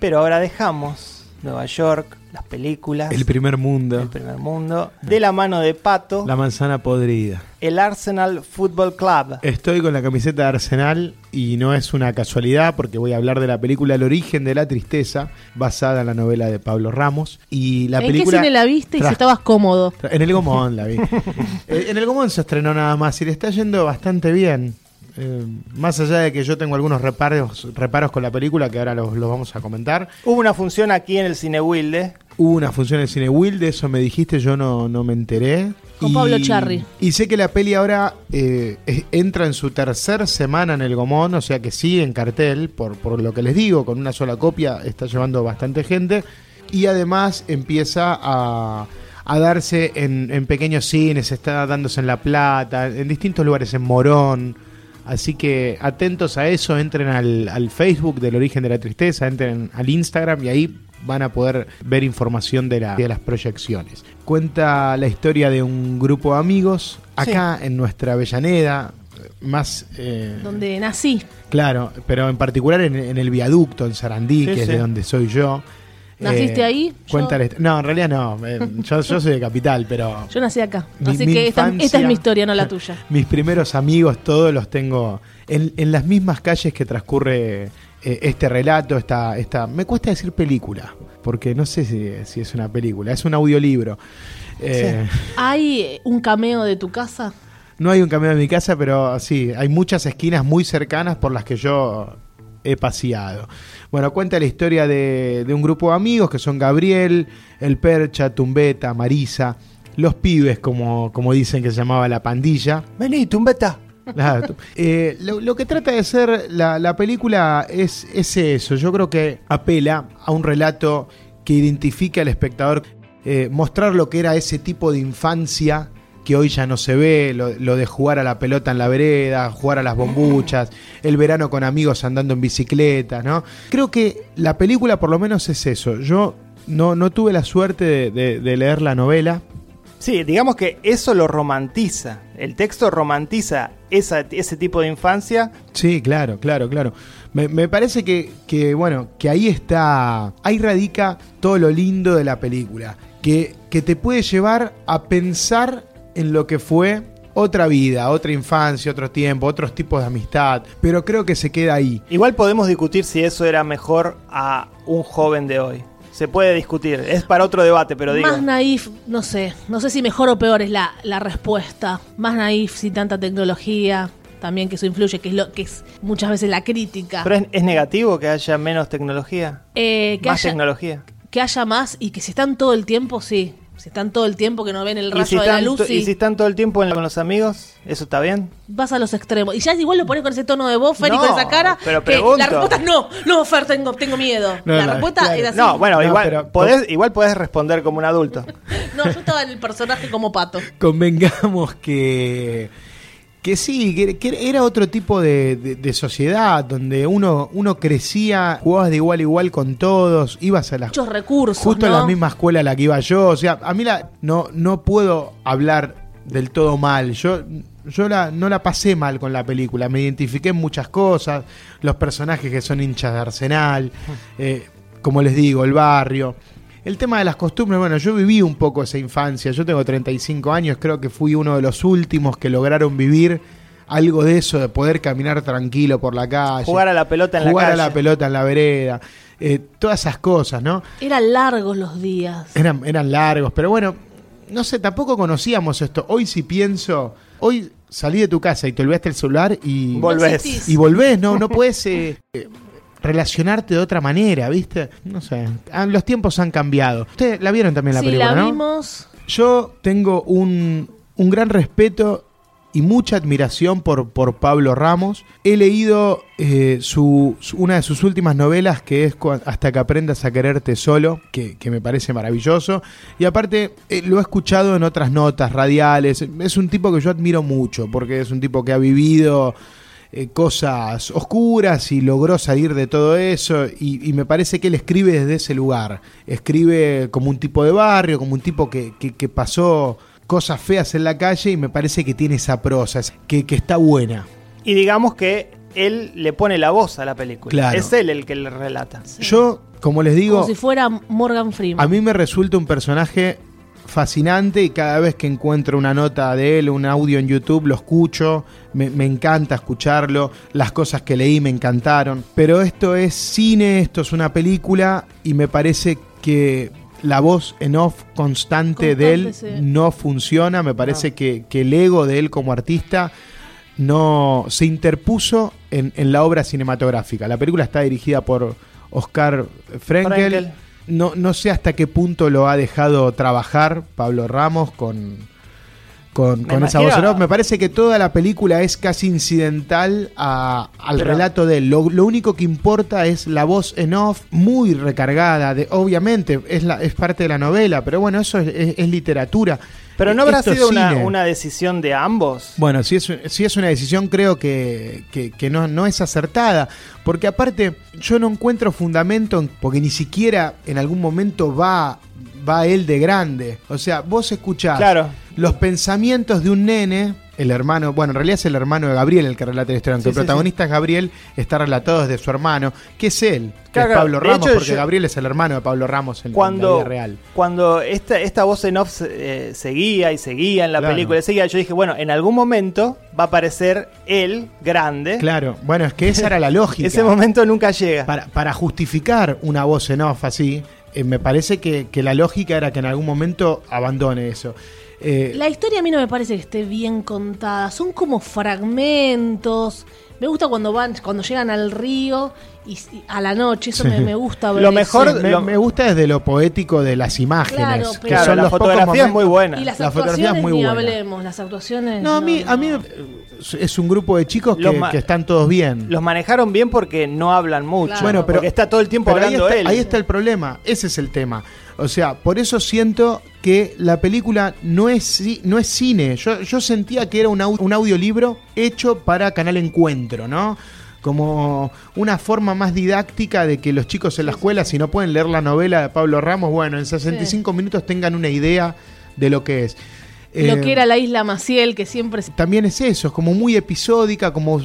D: Pero ahora dejamos Nueva York, las películas,
A: El primer mundo.
D: el primer mundo, de la mano de Pato,
A: La manzana podrida.
D: el Arsenal Football Club.
A: Estoy con la camiseta de Arsenal y no es una casualidad porque voy a hablar de la película El origen de la tristeza, basada en la novela de Pablo Ramos. Y la
C: ¿En
A: película
C: qué cine la viste y si estabas cómodo?
A: En el Gomón la vi. Eh, en el Gomón se estrenó nada más y le está yendo bastante bien. Eh, más allá de que yo tengo algunos reparos, reparos con la película que ahora los, los vamos a comentar.
D: Hubo una función aquí en el Cine Wilde.
A: Hubo una función en el cine Wilde, eso me dijiste, yo no, no me enteré.
C: Con Pablo Charri.
A: Y sé que la peli ahora eh, es- entra en su tercer semana en el Gomón, o sea que sigue en cartel, por, por lo que les digo, con una sola copia está llevando bastante gente. Y además empieza a, a darse en, en pequeños cines, está dándose en La Plata, en distintos lugares, en Morón. Así que atentos a eso, entren al, al Facebook del origen de la tristeza, entren al Instagram y ahí van a poder ver información de, la- de las proyecciones. Cuenta la historia de un grupo de amigos acá en nuestra Avellaneda, más... eh,
C: Donde nací.
A: Claro, pero en particular en, en el viaducto, en Sarandí,
D: Sí,
A: que es de donde soy yo.
C: ¿Naciste ahí?
A: Cuenta
C: Yo-
A: No, en realidad no. eh, yo, yo soy de Capital, pero
C: Yo nací acá.
A: Mi-
C: Así
A: mi
C: que esta, es mi historia, no la tuya.
A: mis primeros amigos, todos los tengo en, en las mismas calles que transcurre eh, este relato, esta, esta... Me cuesta decir película, porque no sé si, si es una película, es un audiolibro. Eh,
C: ¿Hay eh, un cameo de tu casa?
A: No hay un camino en mi casa, pero sí, hay muchas esquinas muy cercanas por las que yo he paseado. Bueno, cuenta la historia de, de un grupo de amigos que son Gabriel, El Percha, Tumbeta, Marisa, los pibes, como, como dicen que se llamaba la pandilla.
D: Vení, tumbeta.
A: Claro, eh, lo, lo que trata de ser la, la película es, es eso. Yo creo que apela a un relato que identifica al espectador, eh, mostrar lo que era ese tipo de infancia que hoy ya no se ve, lo, lo de jugar a la pelota en la vereda, jugar a las bombuchas, el verano con amigos andando en bicicleta, ¿no? Creo que la película por lo menos es eso. Yo no, no tuve la suerte de- de- de leer la novela,
D: Sí, digamos que eso lo romantiza. El texto romantiza esa- ese tipo de infancia.
A: Sí, claro, claro, claro. Me, me parece que, que, bueno, que ahí está, ahí radica todo lo lindo de la película, que, que te puede llevar a pensar en lo que fue otra vida, otra infancia, otro tiempo, otros tipos de amistad, pero creo que se queda ahí.
D: Igual podemos discutir si eso era mejor a un joven de hoy. Se puede discutir. Es para otro debate, pero digo.
C: Más naif, no sé. No sé si mejor o peor es la, la respuesta. Más naif, sin tanta tecnología. También que eso influye, que es lo que es muchas veces la crítica.
D: Pero es, es negativo que haya menos tecnología.
C: Eh, que,
D: Más
C: haya,
D: tecnología.
C: que haya más y que si están todo el tiempo, sí. Si están todo el tiempo que no ven el
D: ¿Y
C: rayo
D: si,
C: de la luz,
D: y si están todo el tiempo en- con los amigos? ¿Eso está bien?
C: vas a los extremos. Y ya igual lo pones con ese tono de voz, Fer, y con esa cara.
D: pero
C: que la respuesta es no. No, Fer, tengo, tengo miedo.
A: No,
C: la
A: no,
C: respuesta
A: claro.
C: era así.
D: No, bueno,
A: No,
D: igual,
A: pero-
D: podés, igual podés responder como un adulto.
C: No, yo estaba en el personaje como pato.
A: Convengamos que, que sí, que, que era otro tipo de, de- de sociedad, donde uno, uno crecía, jugabas de igual a igual con todos, ibas a las
C: Muchos recursos.
A: Justo
C: ¿no?
A: en la misma escuela a la que iba yo. O sea, a mí la, no, no puedo hablar del todo mal. Yo, yo la, no la pasé mal con la película. Me identifiqué en muchas cosas. Los personajes que son hinchas de Arsenal. eh, como les digo, el barrio. El tema de las costumbres, bueno, yo viví un poco esa infancia. Yo tengo 35 años, creo que fui uno de los últimos que lograron vivir algo de eso, de poder caminar tranquilo por la calle.
D: Jugar a la pelota en la
A: jugar a
D: calle.
A: la pelota en la vereda. eh, todas esas cosas, ¿no?
C: Eran largos los días.
A: Eran, eran largos, pero bueno, no sé, tampoco conocíamos esto. Hoy si pienso, hoy salí de tu casa y te olvidaste el celular y,
D: Volvés.
A: y volvés, no, no puedes eh, eh, relacionarte de otra manera, ¿viste? No sé, ah, los tiempos han cambiado. Ustedes la vieron también la
C: sí,
A: película,
C: la
A: ¿no?
C: vimos.
A: Yo tengo un, un gran respeto y mucha admiración por, por Pablo Ramos. He leído eh, su, su- una de sus últimas novelas, que es Hasta que aprendas a quererte solo, que, que me parece maravilloso. Y aparte, eh, lo he escuchado en otras notas radiales. Es un tipo que yo admiro mucho, porque es un tipo que ha vivido eh, cosas oscuras y logró salir de todo eso y, y me parece que él escribe desde ese lugar, escribe como un tipo de barrio, como un tipo que, que- que pasó cosas feas en la calle y me parece que tiene esa prosa, que, que está buena.
D: Y digamos que él le pone la voz a la película.
A: Claro.
D: Es él el que le relata.
A: Yo, como les digo,
C: Como si fuera Morgan Freeman.
A: a mí me resulta un personaje fascinante y cada vez que encuentro una nota de él, un audio en YouTube, lo escucho, me, me encanta escucharlo, las cosas que leí me encantaron, pero esto es cine, esto es una película y me parece que la voz en off constante, de él
C: sí.
A: no funciona, me parece que, que el ego de él como artista no se interpuso en, en la obra cinematográfica. La película está dirigida por Oscar Frenkel.
D: Frenkel.
A: No, no sé hasta qué punto lo ha dejado trabajar Pablo Ramos con, con, esa voz en off. Me parece que toda la película es casi incidental a- al
D: Pero-
A: relato de él. Lo, lo único que importa es la voz en off, muy recargada. De, obviamente es, la, es parte de la novela, pero bueno, eso es, es- es literatura.
D: Pero no habrá sido una, una decisión de ambos.
A: Bueno, si es, si es una decisión creo que, que- que no, no es acertada, porque aparte yo no encuentro fundamento, en- porque ni siquiera en algún momento va, va él de grande. O sea, vos escuchás
D: Claro.
A: los pensamientos de un nene, el hermano, bueno, en realidad es el hermano de Gabriel el que relata la historia, aunque
D: Sí,
A: el
D: sí,
A: protagonista es Gabriel, está relatado desde su hermano, que es él, que
D: Claro,
A: es Pablo Ramos,
D: hecho,
A: porque
D: yo-
A: Gabriel es el hermano de Pablo Ramos en, la vida real.
D: cuando esta, esta voz en off eh, seguía y seguía en la
A: Claro.
D: película, seguía, yo dije, bueno, en algún momento va a aparecer él, grande.
A: Claro, bueno, es que esa era la lógica.
D: Ese momento nunca llega.
A: para, para justificar una voz en off así, eh, me parece que, que la lógica era que en algún momento abandone eso. Eh,
C: La historia a mí no me parece que esté bien contada. Son como fragmentos. Me gusta cuando van, cuando llegan al río y, y a la noche. Eso
A: Sí.
C: me, me gusta ver.
D: Lo
C: eso.
D: mejor-
A: me,
D: lo-
A: me gusta desde lo poético de las imágenes.
C: Claro,
A: que
D: Claro,
A: son
D: la
A: los pocos
D: fotografía es muy buena.
C: Y las
A: La fotografía es
C: actuaciones
A: muy
C: ni
A: buena.
C: hablemos. Las actuaciones.
A: No, a mí, a mí
C: no.
A: es un grupo de chicos que, están todos bien.
D: Los manejaron bien porque no hablan mucho.
C: Claro.
A: Bueno, pero
D: porque está todo el tiempo hablando
A: ahí está,
D: él.
A: ahí está el problema, ese es el tema. O sea, por eso siento que la película no es, no es cine. Yo, yo sentía que era un, au- un audiolibro hecho para Canal Encuentro, ¿no? Como una forma más didáctica de que los chicos en la escuela, si no pueden leer la novela de Pablo Ramos, bueno, en 65 minutos tengan una idea de lo que es.
C: Lo
A: Eh,
C: que era la isla Maciel, que siempre.
A: también es eso, es como muy episódica, como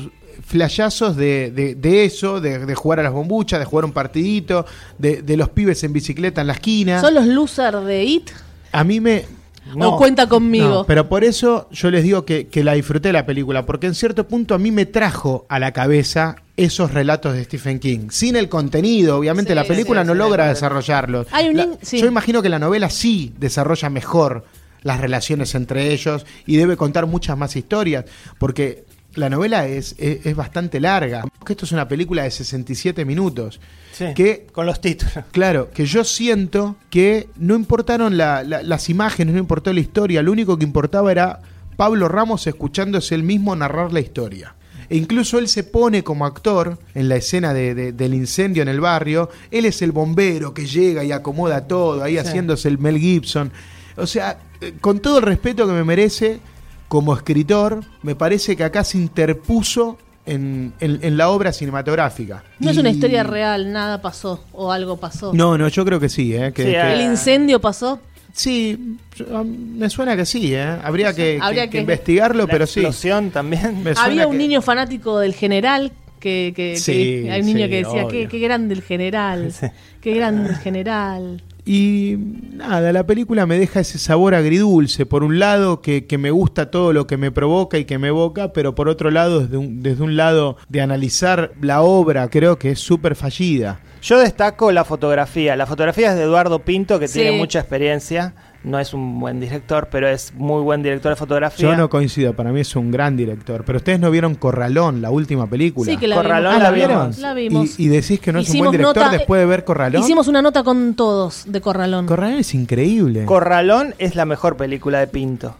A: flashazos de, de- de eso, de, de jugar a las bombuchas, de jugar un partidito, de, de los pibes en bicicleta en la esquina.
C: ¿Son los losers de It?
A: A mí me...
C: ¿O cuenta conmigo?
A: No, pero por eso yo les digo que, que la disfruté la película, porque en cierto punto a mí me trajo a la cabeza esos relatos de Stephen King. Sin el contenido, obviamente
C: Sí,
A: la película
D: sí,
A: no
D: sí,
A: logra desarrollarlos. La-. Yo imagino que la novela sí desarrolla mejor las relaciones entre ellos y debe contar muchas más historias, porque la novela es, es, es bastante larga. Esto es una película de 67 minutos.
D: Sí,
A: que
D: con los títulos.
A: Claro, que yo siento que no importaron la- la- las imágenes, no importó la historia, lo único que importaba era Pablo Ramos escuchándose él mismo narrar la historia. E incluso él se pone como actor en la escena de- de- del incendio en el barrio. Él es el bombero que llega y acomoda todo, ahí haciéndose el Mel Gibson. O sea, eh, con todo el respeto que me merece como escritor, me parece que acá se interpuso en, en- en la obra cinematográfica.
C: No es una historia real, nada pasó o algo pasó.
A: no, no, yo creo que sí, ¿eh? Que,
D: Sí,
A: que-
C: ¿El incendio pasó?
A: sí, yo- me suena que sí, ¿eh? Habría que,
C: Habría
A: que- que
C: que-
A: investigarlo,
D: La
A: pero sí.
D: explosión también.
A: Me suena
C: Había un
A: que-
C: niño fanático del general que, que- que-
A: Sí,
C: hay un niño
A: sí,
C: que decía qué, qué grande el general,
D: Sí.
C: qué grande el general.
A: Y nada, la película me deja ese sabor agridulce. Por un lado, que, que me gusta todo lo que me provoca y que me evoca, pero por otro lado, desde un, desde un lado de analizar la obra, creo que es súper fallida.
D: Yo destaco la fotografía. La fotografía es de Eduardo Pinto, que
C: Sí.
D: tiene mucha experiencia. No es un buen director, pero es muy buen director de fotografía.
A: Yo no coincido, para mí es un gran director. Pero ustedes no vieron Corralón, la última película.
C: Sí, que la
D: Corralón
C: vimos.
D: la
C: Ah,
D: vimos.
C: La vimos.
A: Y, y decís que no es un buen director
C: nota-
A: después de ver Corralón.
C: Hicimos una nota con todos de Corralón.
A: Corralón es increíble.
D: Corralón es la mejor película de Pinto.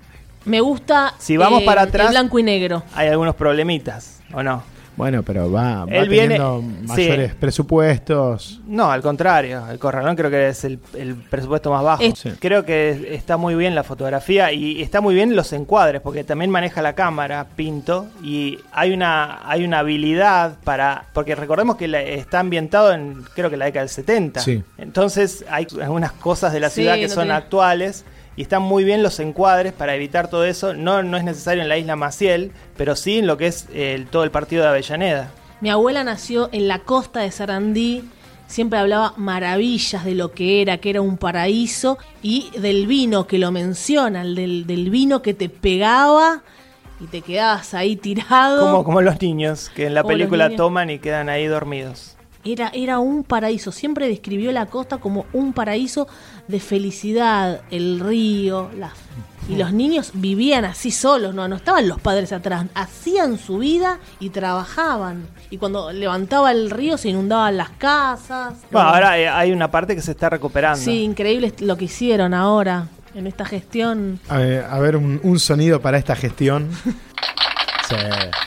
C: Me gusta
D: Si vamos
C: eh,
D: para
C: el
D: atrás-
C: blanco y negro.
D: Hay algunos problemitas, ¿o no?
A: Bueno, pero va, va
D: Él viene-
A: teniendo
D: sí.
A: mayores presupuestos.
D: No, al contrario, el Corralón creo que es el, el presupuesto más bajo.
C: Es-.
D: Creo que está muy bien la fotografía y está muy bien los encuadres, porque también maneja la cámara, Pinto, y hay una, hay una habilidad para... Porque recordemos que la- está ambientado en, creo que la década del 70.
A: Sí.
D: Entonces hay algunas cosas de la
C: Sí,
D: ciudad que
C: no
D: son
C: tiene-
D: actuales. Y están muy bien los encuadres para evitar todo eso. No, no es necesario en la isla Maciel, pero sí en lo que es el- todo el partido de Avellaneda.
C: Mi abuela nació en la costa de Sarandí, siempre hablaba maravillas de lo que era, que era un paraíso, y del vino que lo mencionan, del, del vino que te pegaba y te quedabas ahí tirado.
D: Como, como los niños que en la película toman y quedan ahí dormidos.
C: Era, era un paraíso, siempre describió la costa como un paraíso de felicidad, el río, la- y los niños vivían así solos, no, no estaban los padres atrás, hacían su vida y trabajaban. Y cuando levantaba el río se inundaban las casas.
D: Bueno, ahora hay una parte que se está recuperando.
C: Sí, increíble lo que hicieron ahora en esta gestión.
A: A ver, a ver, un, un sonido para esta gestión. Sí.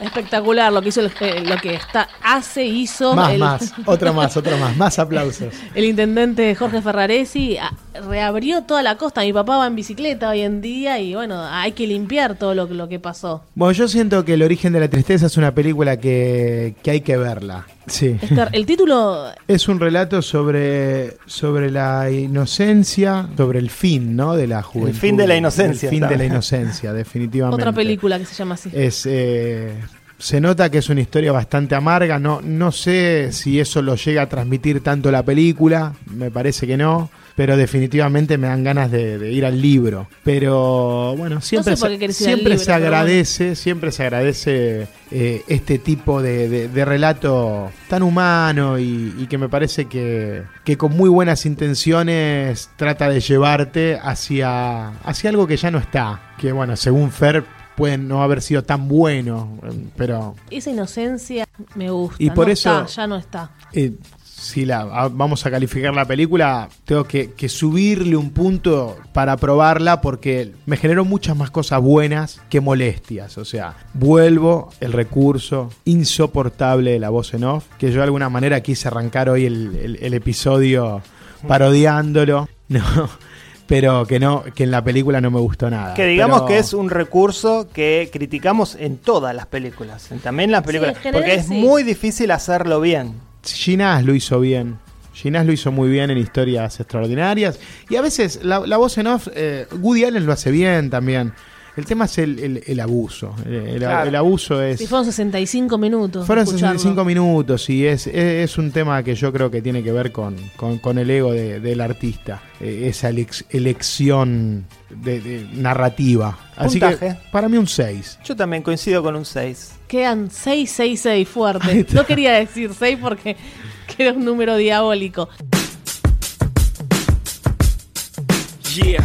C: Espectacular lo que hizo, el- eh, lo que está, hace, hizo
A: Más,
C: el,
A: más, otro más, otro más, más aplausos.
C: el intendente Jorge Ferraresi. Reabrió toda la costa. Mi papá va en bicicleta hoy en día y bueno, hay que limpiar todo lo, lo que pasó.
A: Bueno, yo siento que El origen de la tristeza es una película que, que hay que verla. Sí.
C: El título
A: Es un relato sobre, sobre la inocencia, sobre el fin, ¿no? De la juventud.
D: fin de la inocencia,
A: El fin de la inocencia, definitivamente.
C: Otra película que se llama así.
A: Es, eh, se nota que es una historia bastante amarga. No, no sé si eso lo llega a transmitir tanto la película. Me parece que no. Pero definitivamente me dan ganas de, de ir al libro. Pero bueno, siempre,
C: sé
A: se, siempre
C: libro,
A: se agradece, siempre se agradece eh, este tipo de, de- de relato tan humano y, y que me parece que, que con muy buenas intenciones trata de llevarte hacia, hacia algo que ya no está. Que bueno, según Fer puede no haber sido tan bueno, pero
C: Esa inocencia me gusta.
A: Y por
C: No
A: eso-
C: está, ya no está.
A: eh, si la a- vamos a calificar la película, tengo que, que subirle un punto para probarla porque me generó muchas más cosas buenas que molestias. O sea, vuelvo el recurso insoportable de la voz en off, que yo de alguna manera quise arrancar hoy el, el- el episodio parodiándolo. No. Pero que no, que en la película no me gustó nada.
D: Que digamos
A: Pero-
D: que es un recurso que criticamos en todas las películas, también en las películas,
C: en general
D: porque es
C: sí.
D: muy difícil hacerlo bien.
A: Ginás lo hizo bien. Ginás lo hizo muy bien en historias extraordinarias. Y a veces la, voz en off, eh, Woody Allen lo hace bien también. El tema es el, el- el abuso. El, el-
D: Claro.
A: el abuso es...
C: Si fueron 65 minutos.
A: Fueron
C: escucharlo.
A: 65 minutos y es, es, es un tema que yo creo que tiene que ver con, con- con el ego de- del artista. Eh, esa elex- elección de, de narrativa. Así
D: Puntaje.
A: que para mí un 6.
D: Yo también coincido con un 6.
C: Quedan 6, 6, 6
A: Ahí
C: fuerte. No quería decir 6 porque que era un número diabólico.
F: Yeah.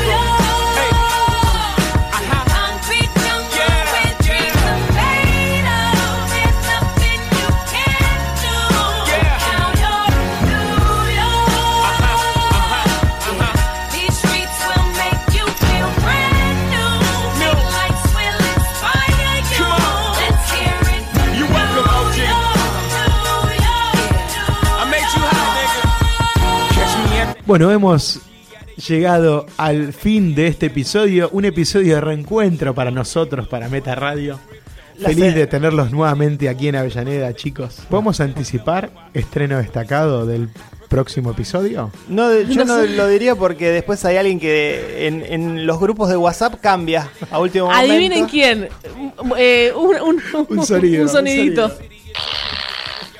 A: Bueno, hemos llegado al fin de este episodio, un episodio de reencuentro para nosotros, para Meta Radio.
D: La
A: Feliz de tenerlos nuevamente aquí en Avellaneda, chicos. ¿Podemos anticipar estreno destacado del próximo episodio?
D: No, yo
C: No
D: lo diría porque después hay alguien que en, en los grupos de WhatsApp cambia a último momento.
C: Adivinen quién. Eh, un, un-
A: Un sonido,
C: un
A: un
C: sonidito.
A: sonido.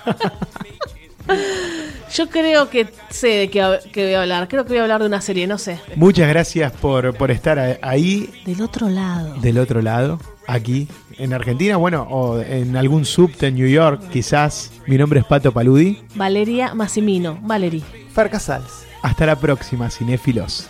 C: Yo creo que sé de qué, qué voy a hablar. Creo que voy a hablar de una serie, no sé.
A: Muchas gracias por, por estar ahí
C: Del otro lado.
A: del otro lado, aquí en Argentina, bueno, o en algún subte en New York, quizás. Mi nombre es Pato Paludi.
C: Valeria Massimino. Valerie.
D: Fer Casals.
A: Hasta la próxima, cinéfilos.